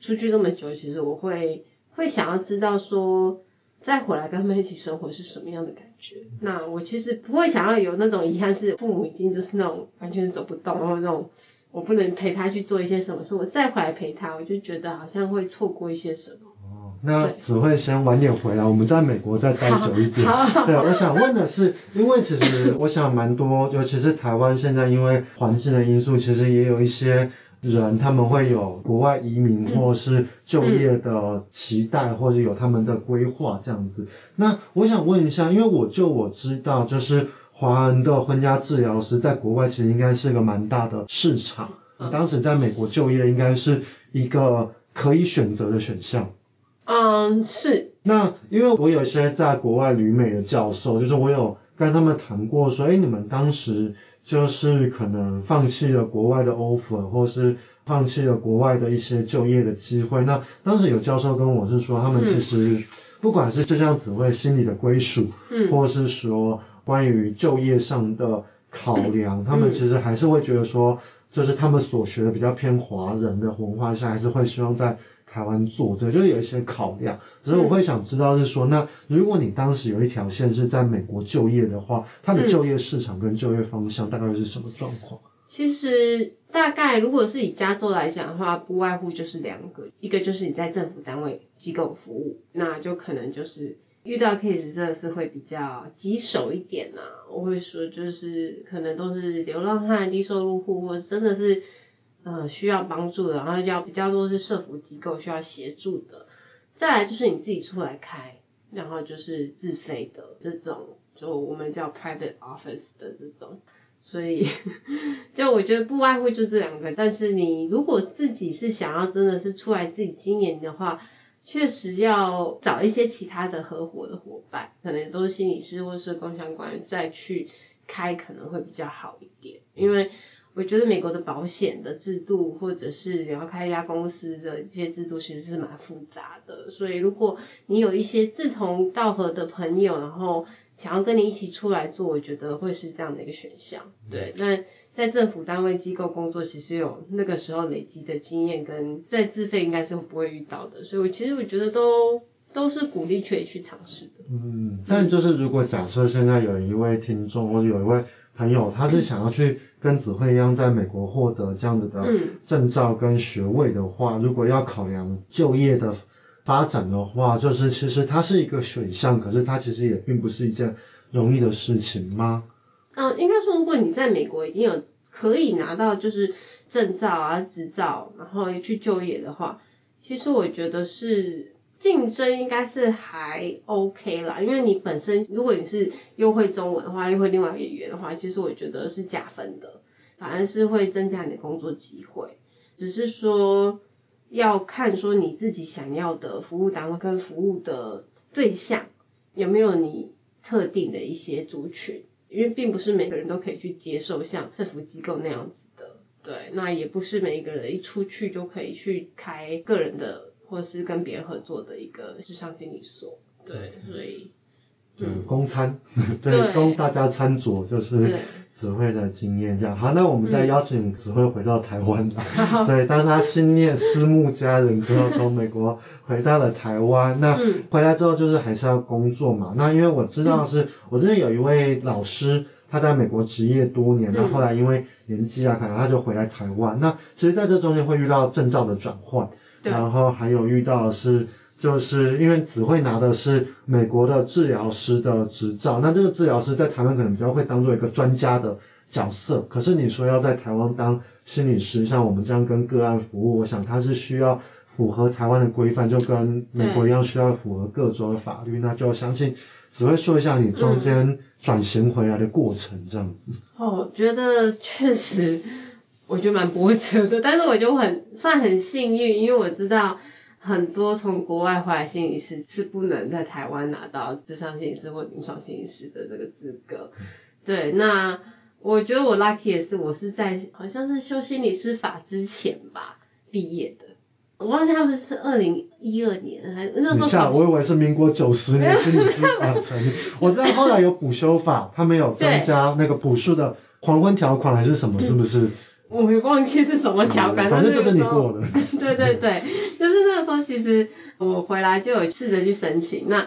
出去这么久，其实我会会想要知道说，再回来跟他们一起生活是什么样的感觉。那我其实不会想要有那种遗憾，是父母已经就是那种完全是走不动，然后那种我不能陪他去做一些什么事，我再回来陪他，我就觉得好像会错过一些什么。哦那只会先晚点回来，我们在美国再待久一点。对，我想问的是，因为其实我想蛮多，尤其是台湾现在因为环境的因素，其实也有一些人他们会有国外移民或是就业的期待，或者有他们的规划这样子。那我想问一下，因为我就我知道，就是华人的婚家治疗师在国外其实应该是一个蛮大的市场。你当时在美国就业应该是一个可以选择的选项。嗯，是。那因为我有一些在国外旅美的教授，就是我有跟他们谈过，说，哎，你们当时就是可能放弃了国外的 offer，或是放弃了国外的一些就业的机会。那当时有教授跟我是说，他们其实不管是就像子薇心理的归属，嗯，或是说关于就业上的考量，嗯，他们其实还是会觉得说，就是他们所学的比较偏华人的文化下，还是会希望在。台湾做这就是有一些考量，所以我会想知道是说，那如果你当时有一条线是在美国就业的话，它的就业市场跟就业方向大概是什么状况？嗯，其实大概如果是以加州来讲的话，不外乎就是两个，一个就是你在政府单位机构服务，那就可能就是遇到 case 真的是会比较棘手一点呐，我会说就是可能都是流浪汉、低收入户，或者真的是。呃，需要帮助的，然后要比较多是社福机构需要协助的，再来就是你自己出来开，然后就是自费的这种，就我们叫 private office 的这种，所以 就我觉得不外乎就这两个，但是你如果自己是想要真的是出来自己经营的话，确实要找一些其他的合伙的伙伴，可能都是心理师或是工商官再去开可能会比较好一点，因为。我觉得美国的保险的制度，或者是你要开一家公司的一些制度，其实是蛮复杂的。所以如果你有一些志同道合的朋友，然后想要跟你一起出来做，我觉得会是这样的一个选项。对，那在政府单位机构工作，其实有那个时候累积的经验，跟在自费应该是不会遇到的。所以我其实我觉得都都是鼓励可以去尝试的。嗯，但就是如果假设现在有一位听众，或者有一位朋友，他是想要去。跟子慧一样，在美国获得这样子的证照跟学位的话，嗯、如果要考量就业的发展的话，就是其实它是一个选项，可是它其实也并不是一件容易的事情吗？嗯，应该说，如果你在美国已经有可以拿到就是证照啊、执照，然后去就业的话，其实我觉得是。竞争应该是还 OK 啦，因为你本身如果你是又会中文的话，又会另外一个语言的话，其实我觉得是加分的，反而是会增加你的工作机会。只是说要看说你自己想要的服务单位跟服务的对象有没有你特定的一些族群，因为并不是每个人都可以去接受像政府机构那样子的，对，那也不是每一个人一出去就可以去开个人的。或是跟别人合作的一个智商心理所，对，所以，嗯，供餐，对，供大家餐桌，就是子慧的经验这样。好，那我们再邀请子慧回到台湾来，对，当他心念思慕家人之后，从美国回到了台湾，那回来之后就是还是要工作嘛。那因为我知道是，我之前有一位老师，他在美国职业多年，那后来因为年纪啊，可能他就回来台湾。那其实在这中间会遇到证照的转换。然后还有遇到的是，就是因为子慧拿的是美国的治疗师的执照，那这个治疗师在台湾可能比较会当做一个专家的角色，可是你说要在台湾当心理师，像我们这样跟个案服务，我想他是需要符合台湾的规范，就跟美国一样需要符合各州的法律，那就相信子慧说一下你中间转型回来的过程这样子。哦，我觉得确实。我觉得蛮波折的，但是我就很算很幸运，因为我知道很多从国外回来心理师是不能在台湾拿到智商心理师或临床心理师的这个资格。对，那我觉得我 lucky 的是，我是在好像是修心理师法之前吧毕业的。我忘记他们是二零一二年还是那时候。等下，我以为是民国九十年心理师法成立。我知道后来有补修法，他们有增加那个补数的黄昏条款还是什么，是不是？我也忘记是什么条款，反正就是你过的。对 对对，就是 那时候，其实我回来就有试着去申请。那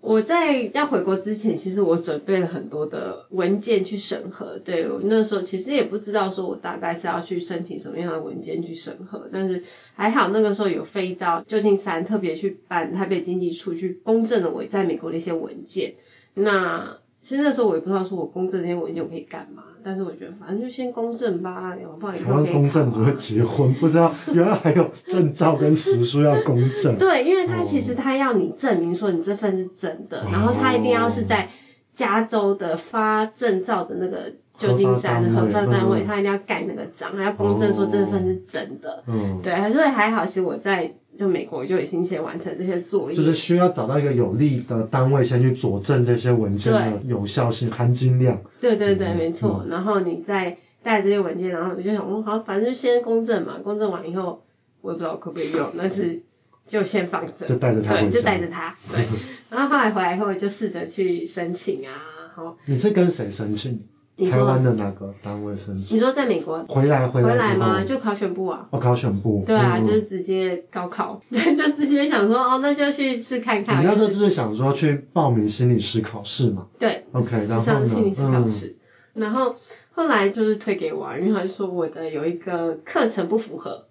我在要回国之前，其实我准备了很多的文件去审核。对，我那时候其实也不知道说我大概是要去申请什么样的文件去审核，但是还好那个时候有飞到旧金山，特别去办台北经济处去公证了我在美国的一些文件。那其实那时候我也不知道说我公证这些文件我可以干嘛。但是我觉得反正就先公证吧，然后不然以后可以考。台湾公证只会结婚，不知道 原来还有证照跟实书要公证。对，因为他其实他要你证明说你这份是真的，哦、然后他一定要是在加州的发证照的那个旧金山的核发单位，他一定要盖那个章，还要公证说这份是真的。嗯，对，所以还好，其实我在。就美国就已经先完成这些作业，就是需要找到一个有利的单位先去佐证这些文件的有效性、含金量。对对对，没错。然后你再带这些文件，然后我就想，哦，好，反正就先公证嘛，公证完以后，我也不知道可不可以用，但是就先放着，就带着它，对，就带着它，对。然后后来回来以后，就试着去申请啊，好。你是跟谁申请？台湾的哪个单位申请？你说在美国回来回来，回来吗？就考选部啊。哦，考选部。对啊，就是直接高考，对，就直接想说哦，那就去试看看。你那时候就是想说去报名心理师考试嘛？对。OK，然后上心理师考试，然后后来就是推给我，因为他说我的有一个课程不符合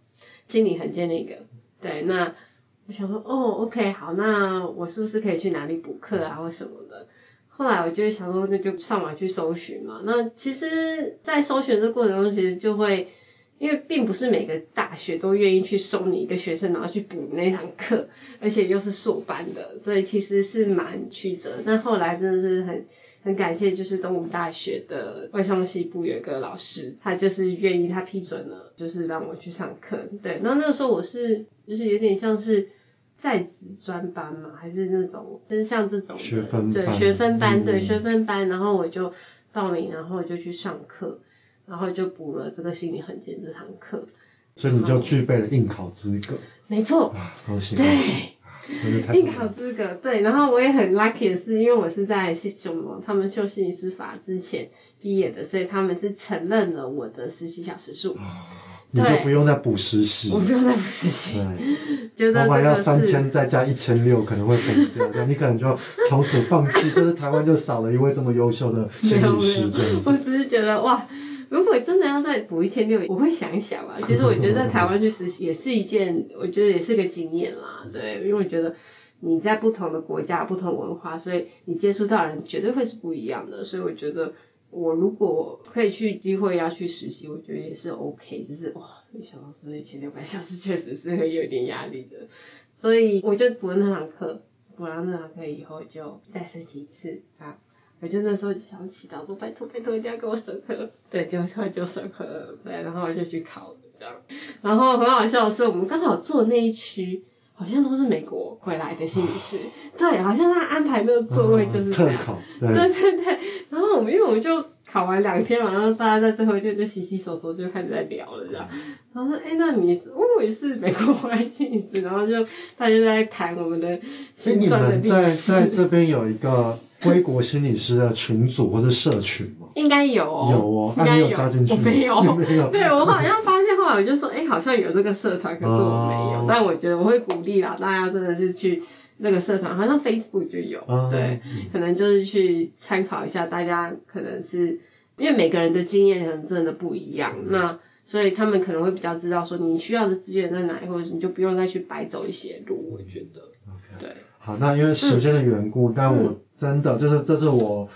心理衡鉴那个。对，那我想说哦，OK，好，那我是不是可以去哪里补课啊，或什么的？后来我就想说，那就上网去搜寻嘛。那其实，在搜寻这过程中，其实就会因为并不是每个大学都愿意去收你一个学生，然后去补那堂课，而且又是硕班的，所以其实是蛮曲折。但后来真的是很很感谢，就是东吴大学的外商系部有一个老师，他就是愿意，他批准了，就是让我去上课。对，然后那个时候我是就是有点像是在职专班嘛，还是那种就是像这种学分班，对学分班，对学分班，然后我就报名，然后就去上课。然后就补了这个心理很简这堂课，所以你就具备了应考资格。没错。啊，恭喜。对。应考资格，对。然后我也很 lucky 的是，因为我是在什么他们修心理师法之前毕业的，所以他们是承认了我的实习小时数。啊。你就不用再补实习。我不用再补实习。对。觉得老板要三千再加一千六可能会崩掉，这样你可能就从此放弃，就是台湾就少了一位这么优秀的 心理师这样子。我只是觉得哇。如果真的要再补一千六，我会想一想啊。其实我觉得在台湾去实习也是一件，我觉得也是个经验啦。对，因为我觉得你在不同的国家、不同文化，所以你接触到的人绝对会是不一样的。所以我觉得我如果可以去机会要去实习，我觉得也是 OK。只是哇，没想到是一千六百小时，确实是会有点压力的。所以我就补了那堂课，补完那堂课以后就再实习一次啊。我就那时候就想祈祷说，拜托拜托一定要给我审核，对，就他就审核了，对，然后我就去考了这样。然后很好笑的是，我们刚好坐的那一区，好像都是美国回来的心理师，对，好像他安排那个座位就是这样。对。对对对，然后我们因为我们就考完两天嘛，然后大家在最后一天就洗洗手手就开始在聊了这样。然后说，哎，那你是，我也是美国回来心理师，然后就大家在谈我们的心酸的历史。在在这边有一个。归国心理师的群组或者社群吗？应该有哦。有哦，应该有加进去？我没有。没有。对，我好像发现后来我就说，哎，好像有这个社团，可是我没有。但我觉得我会鼓励啦，大家真的是去那个社团，好像 Facebook 就有。对。可能就是去参考一下，大家可能是因为每个人的经验可能真的不一样，那所以他们可能会比较知道说你需要的资源在哪里，或者是你就不用再去白走一些路。我觉得。对。好，那因为时间的缘故，但我。真的，就是这是我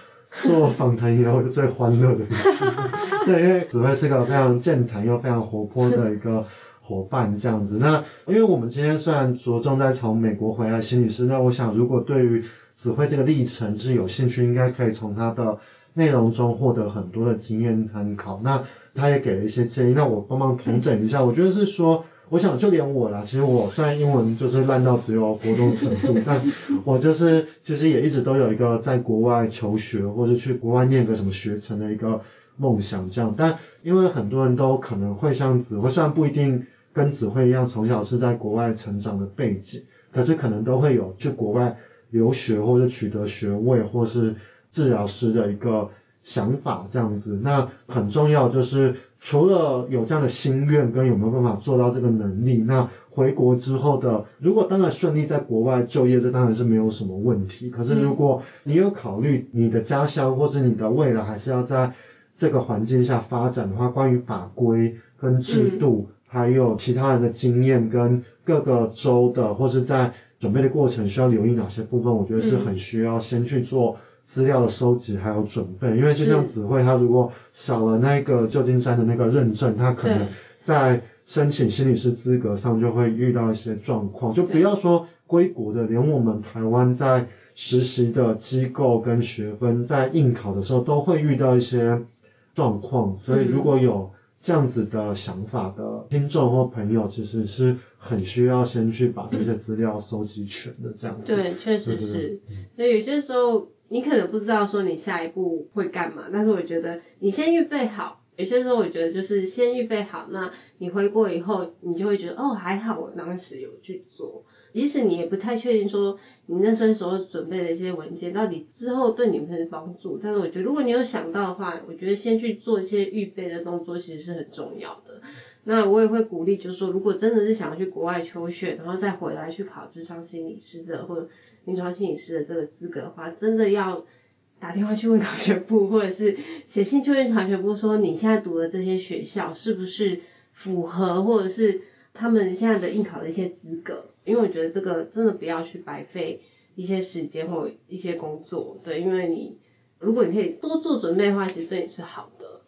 做访谈以来我就最欢乐的一次，对，因为子慧是个非常健谈又非常活泼的一个伙伴，这样子。那因为我们今天虽然着重在从美国回来心理师，那我想如果对于子慧这个历程是有兴趣，应该可以从他的内容中获得很多的经验参考。那他也给了一些建议，那我帮忙统整一下，我觉得是说。我想就连我啦，其实我虽然英文就是烂到只有国中程度，但我就是其实也一直都有一个在国外求学或者去国外念个什么学程的一个梦想这样。但因为很多人都可能会像子慧，虽然不一定跟子慧一样从小是在国外成长的背景，可是可能都会有去国外留学或者取得学位或是治疗师的一个想法这样子。那很重要就是。除了有这样的心愿跟有没有办法做到这个能力，那回国之后的，如果当然顺利在国外就业，这当然是没有什么问题。可是如果你有考虑你的家乡或是你的未来还是要在这个环境下发展的话，关于法规跟制度，还有其他人的经验跟各个州的或是在准备的过程需要留意哪些部分，我觉得是很需要先去做。资料的收集还有准备，因为就像子慧，他如果少了那个旧金山的那个认证，他可能在申请心理师资格上就会遇到一些状况。就不要说归国的，连我们台湾在实习的机构跟学分在应考的时候都会遇到一些状况。所以如果有这样子的想法的听众或朋友，其实是很需要先去把这些资料收集全的这样子。对，确实是。所以有些时候。你可能不知道说你下一步会干嘛，但是我觉得你先预备好。有些时候我觉得就是先预备好，那你回国以后，你就会觉得哦，还好我当时有去做。即使你也不太确定说你那时候准备的一些文件到底之后对你们是帮助，但是我觉得如果你有想到的话，我觉得先去做一些预备的动作其实是很重要的。那我也会鼓励，就是说如果真的是想要去国外求学，然后再回来去考智商心理师的或者。临床心理师的这个资格的话，真的要打电话去问考学部，或者是写信去问考学部，说你现在读的这些学校是不是符合，或者是他们现在的应考的一些资格。因为我觉得这个真的不要去白费一些时间或一些工作，对，因为你如果你可以多做准备的话，其实对你是好的。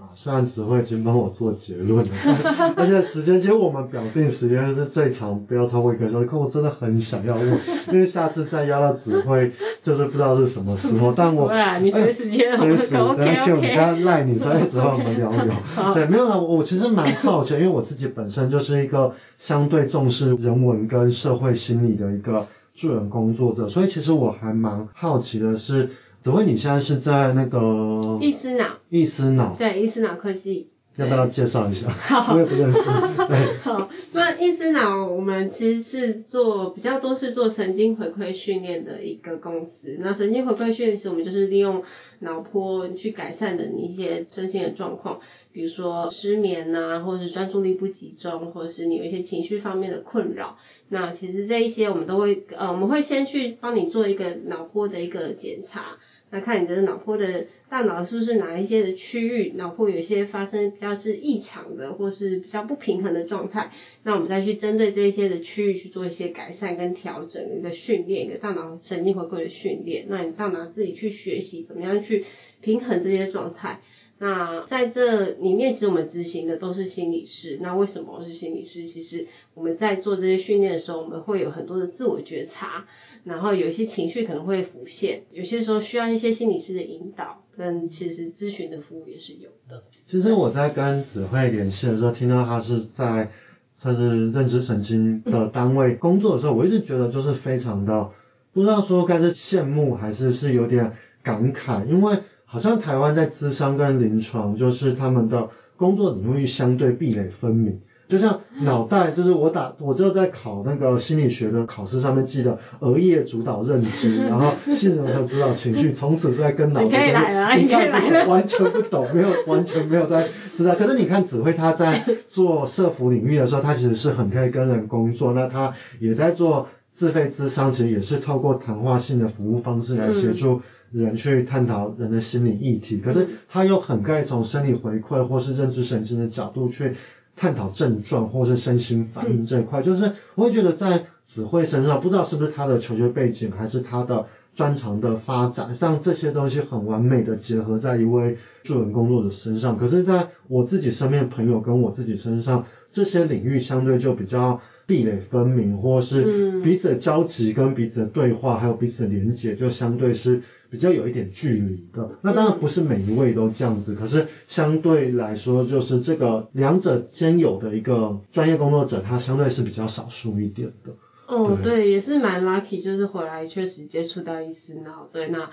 对，虽然只会已经帮我做结论了，而且时间其实我们表定时间是最长，不要超过一个小时。可我真的很想要问，因为下次再邀到指挥，就是不知道是什么时候。但我你随时接，随时。OK OK。我们 赖你，所以只好我们聊聊。对，没有了。我其实蛮好奇，因为我自己本身就是一个相对重视人文跟社会心理的一个助人工作者，所以其实我还蛮好奇的是。子慧，你现在是在那个易思脑，易思脑，对，易思脑科技，要不要介绍一下？好，我也不认识。对，好，那意思脑我们其实是做比较多是做神经回馈训练的一个公司。那神经回馈训练其实我们就是利用脑波去改善的你一些身心的状况，比如说失眠啊，或者是专注力不集中，或者是你有一些情绪方面的困扰。那其实这一些我们都会，呃，我们会先去帮你做一个脑波的一个检查。那看你的脑波的大脑是不是哪一些的区域脑波有一些发生比较是异常的，或是比较不平衡的状态，那我们再去针对这些的区域去做一些改善跟调整，一个训练，一个大脑神经回馈的训练，那你大脑自己去学习怎么样去平衡这些状态。那在这里面，其实我们执行的都是心理师。那为什么我是心理师？其实我们在做这些训练的时候，我们会有很多的自我觉察，然后有一些情绪可能会浮现，有些时候需要一些心理师的引导，跟其实咨询的服务也是有的。其实我在跟子慧联系的时候，听到他是在算是认知神经的单位工作的时候，我一直觉得就是非常的不知道说该是羡慕还是是有点感慨，因为。好像台湾在咨商跟临床，就是他们的工作领域相对壁垒分明。就像脑袋，就是我打，我就在考那个心理学的考试上面记得，额叶主导认知，然后杏仁核主导情绪，从此在跟脑袋。你可以来了，你可以来了。完全不懂，没有完全没有在知道。可是你看子慧他在做社服领域的时候，他其实是很可以跟人工作，那他也在做自费咨商，其实也是透过谈话性的服务方式来协助。嗯人去探讨人的心理议题，可是他又很可以从生理回馈或是认知神经的角度去探讨症状或是身心反应这一块。就是我会觉得在子慧身上，不知道是不是他的求学背景，还是他的专长的发展，让这些东西很完美的结合在一位助人工作者身上。可是在我自己身边的朋友跟我自己身上，这些领域相对就比较。壁垒分明，或是彼此的交集跟彼此的对话，还有彼此的连接，就相对是比较有一点距离的。那当然不是每一位都这样子，可是相对来说，就是这个两者兼有的一个专业工作者，他相对是比较少数一点的。哦，对，也是蛮 lucky，就是回来确实接触到一些脑。对，那。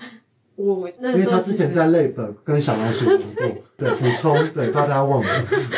我因为他之前在 Lab 跟小老鼠玩过，对，补充，对，大家忘了。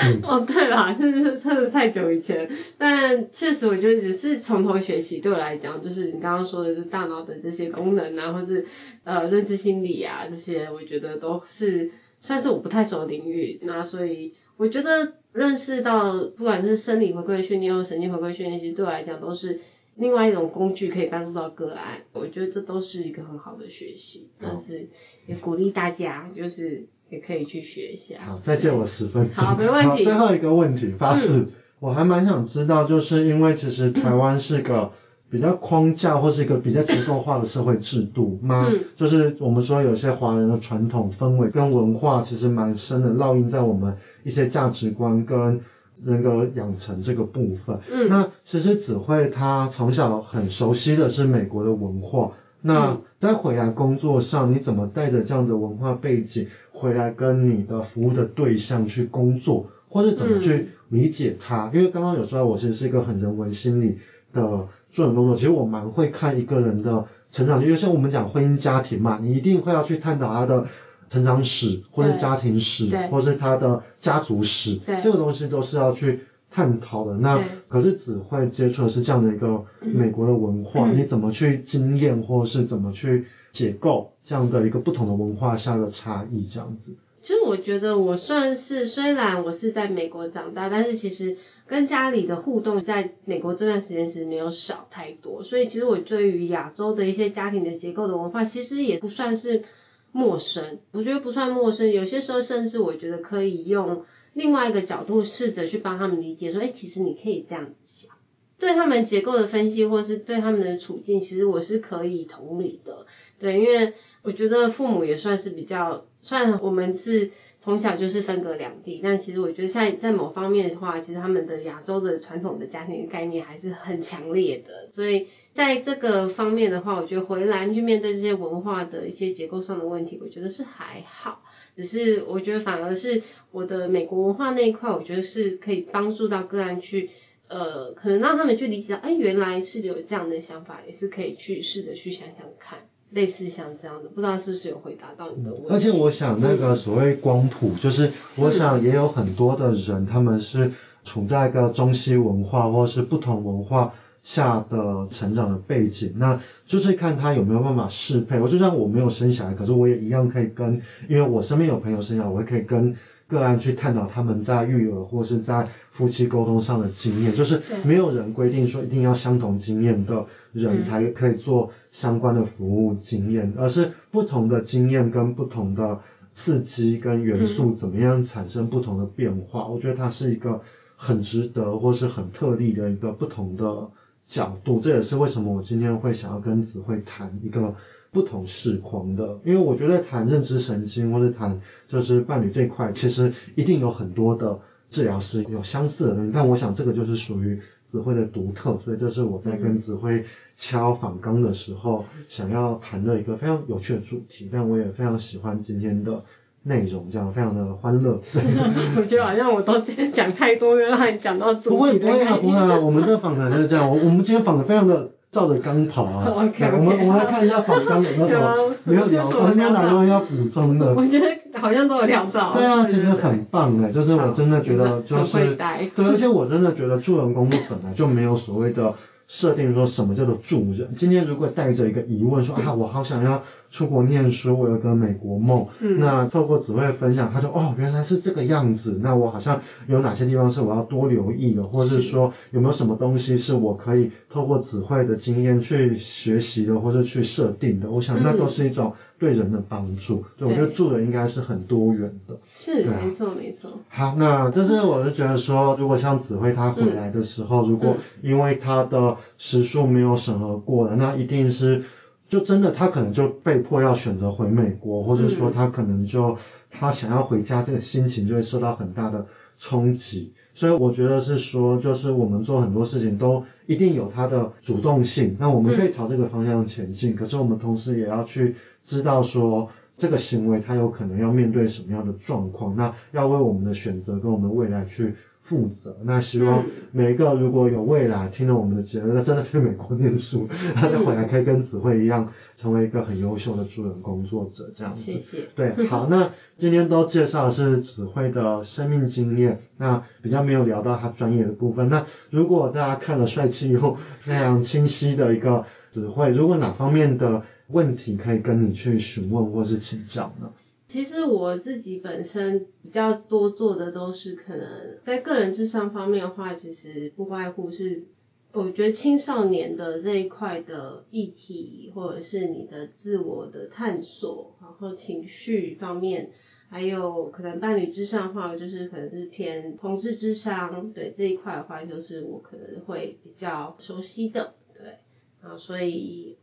嗯、哦，对啦，真的是真的太久以前，但确实我觉得只是从头学习，对我来讲，就是你刚刚说的，是大脑的这些功能啊，或是呃认知心理啊这些，我觉得都是算是我不太熟的领域。那所以我觉得认识到，不管是生理回馈训练或神经回馈训练，其实对我来讲都是。另外一种工具可以帮助到个案，我觉得这都是一个很好的学习，但是也鼓励大家就是也可以去学一下。好，再借我十分钟。好，没问题。最后一个问题，发誓，嗯、我还蛮想知道，就是因为其实台湾是个比较框架或是一个比较结构化的社会制度吗？嗯、就是我们说有些华人的传统氛围跟文化其实蛮深的烙印在我们一些价值观跟。人格养成这个部分，嗯，那其实子慧她从小很熟悉的是美国的文化，那在回来工作上，你怎么带着这样的文化背景回来跟你的服务的对象去工作，或是怎么去理解他？嗯，因为刚刚有说到，我其实是一个很人文心理的助人工作，其实我蛮会看一个人的成长，因为像我们讲婚姻家庭嘛，你一定会要去探讨他的。成长史，或是家庭史，或是他的家族史，对这个东西都是要去探讨的。那可是只会接触的是这样的一个美国的文化，嗯、你怎么去经验，或是怎么去解构这样的一个不同的文化下的差异？这样子。其实我觉得我算是，虽然我是在美国长大，但是其实跟家里的互动在美国这段时间其实没有少太多。所以其实我对于亚洲的一些家庭的结构的文化，其实也不算是。陌生，我觉得不算陌生。有些时候，甚至我觉得可以用另外一个角度试着去帮他们理解，说，哎，其实你可以这样子想。对他们结构的分析，或是对他们的处境，其实我是可以同理的。对，因为我觉得父母也算是比较，算我们是从小就是分隔两地。但其实我觉得，在在某方面的话，其实他们的亚洲的传统的家庭概念还是很强烈的。所以在这个方面的话，我觉得回来去面对这些文化的一些结构上的问题，我觉得是还好。只是我觉得反而是我的美国文化那一块，我觉得是可以帮助到个案去。呃，可能让他们去理解到，哎，原来是有这样的想法，也是可以去试着去想想看，类似像这样的，不知道是不是有回答到你的问题。而且我想，那个所谓光谱，嗯、就是我想也有很多的人，他们是处在一个中西文化或是不同文化下的成长的背景，那就是看他有没有办法适配。我就像我没有生小孩，可是我也一样可以跟，因为我身边有朋友生小孩，我也可以跟。个案去探讨他们在育儿或是在夫妻沟通上的经验，就是没有人规定说一定要相同经验的人才可以做相关的服务经验，而是不同的经验跟不同的刺激跟元素怎么样产生不同的变化。我觉得它是一个很值得或是很特例的一个不同的角度，这也是为什么我今天会想要跟子慧谈一个。不同视框的，因为我觉得谈认知神经或者谈就是伴侣这一块，其实一定有很多的治疗师有相似的东西，但我想这个就是属于子慧的独特，所以这是我在跟子慧敲访纲的时候想要谈的一个非常有趣的主题，但我也非常喜欢今天的内容，这样非常的欢乐。我觉得好像我都今天讲太多，又让你讲到主题。不会不会啊不会啊，我们这访谈就是这样，我我们今天访的非常的。照着纲跑啊 okay. 我们我们来看一下访纲有没有什么 没有聊到，有没有哪个要补充的？我觉得好像都有聊到。对啊，其实很棒哎，就是我真的觉得就是，对，而且我真的觉得助人工作本来就没有所谓的设定说什么叫做助人。今天如果带着一个疑问说啊，我好想要。出国念书，我有个美国梦。嗯，那透过子慧分享，他说哦，原来是这个样子。那我好像有哪些地方是我要多留意的，或者是说有没有什么东西是我可以透过子慧的经验去学习的，或者去设定的？我想那都是一种对人的帮助。对，我觉得助人应该是很多元的。是，没错没错。好，那这是我是觉得说，如果像子慧她回来的时候，如果因为她的时数没有审核过了，那一定是。就真的，他可能就被迫要选择回美国，或者说他可能就他想要回家，这个心情就会受到很大的冲击。所以我觉得是说，就是我们做很多事情都一定有它的主动性，那我们可以朝这个方向前进。可是我们同时也要去知道说，这个行为它有可能要面对什么样的状况，那要为我们的选择跟我们未来去。负责，那希望每一个如果有未来听了我们的节目，那真的去美国念书，他再回来可以跟子慧一样，成为一个很优秀的助人工作者，这样子。谢谢。对，好，那今天都介绍的是子慧的生命经验，那比较没有聊到他专业的部分。那如果大家看了帅气又非常清晰的一个子慧，如果哪方面的问题可以跟你去询问或是请教呢？其实我自己本身比较多做的都是可能在个人智商方面的话，其实不外乎是我觉得青少年的这一块的议题，或者是你的自我的探索，然后情绪方面，还有可能伴侣智商的话，就是可能是偏同志智商，对这一块的话，就是我可能会比较熟悉的，对，啊，所以。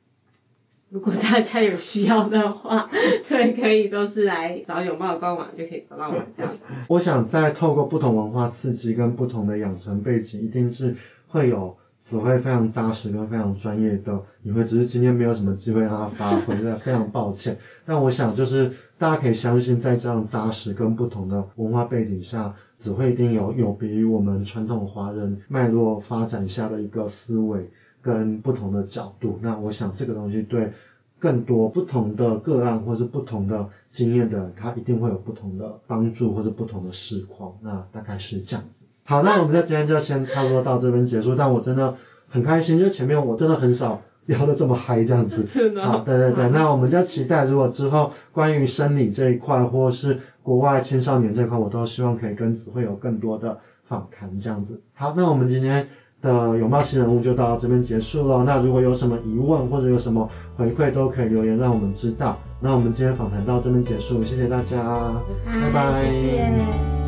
如果大家有需要的话，对，可以都是来找永茂的官网就可以找到我这样子。我想在透过不同文化刺激跟不同的养成背景，一定是会有词汇非常扎实跟非常专业的，你会只是今天没有什么机会让他发挥，那非常抱歉。但我想就是大家可以相信，在这样扎实跟不同的文化背景下，只会一定有有别于我们传统华人脉络发展下的一个思维。跟不同的角度，那我想这个东西对更多不同的个案或是不同的经验的人，他一定会有不同的帮助或者不同的视况。那大概是这样子。好，那我们在今天就先差不多到这边结束。但我真的很开心，就前面我真的很少聊得这么嗨这样子。好，对对对。那我们就期待，如果之后关于生理这一块，或是国外青少年这一块，我都希望可以跟子慧有更多的访谈这样子。好，那我们今天。的拥抱新人物就到这边结束了。那如果有什么疑问或者有什么回馈，都可以留言让我们知道。那我们今天访谈到这边结束，谢谢大家，拜拜。谢谢。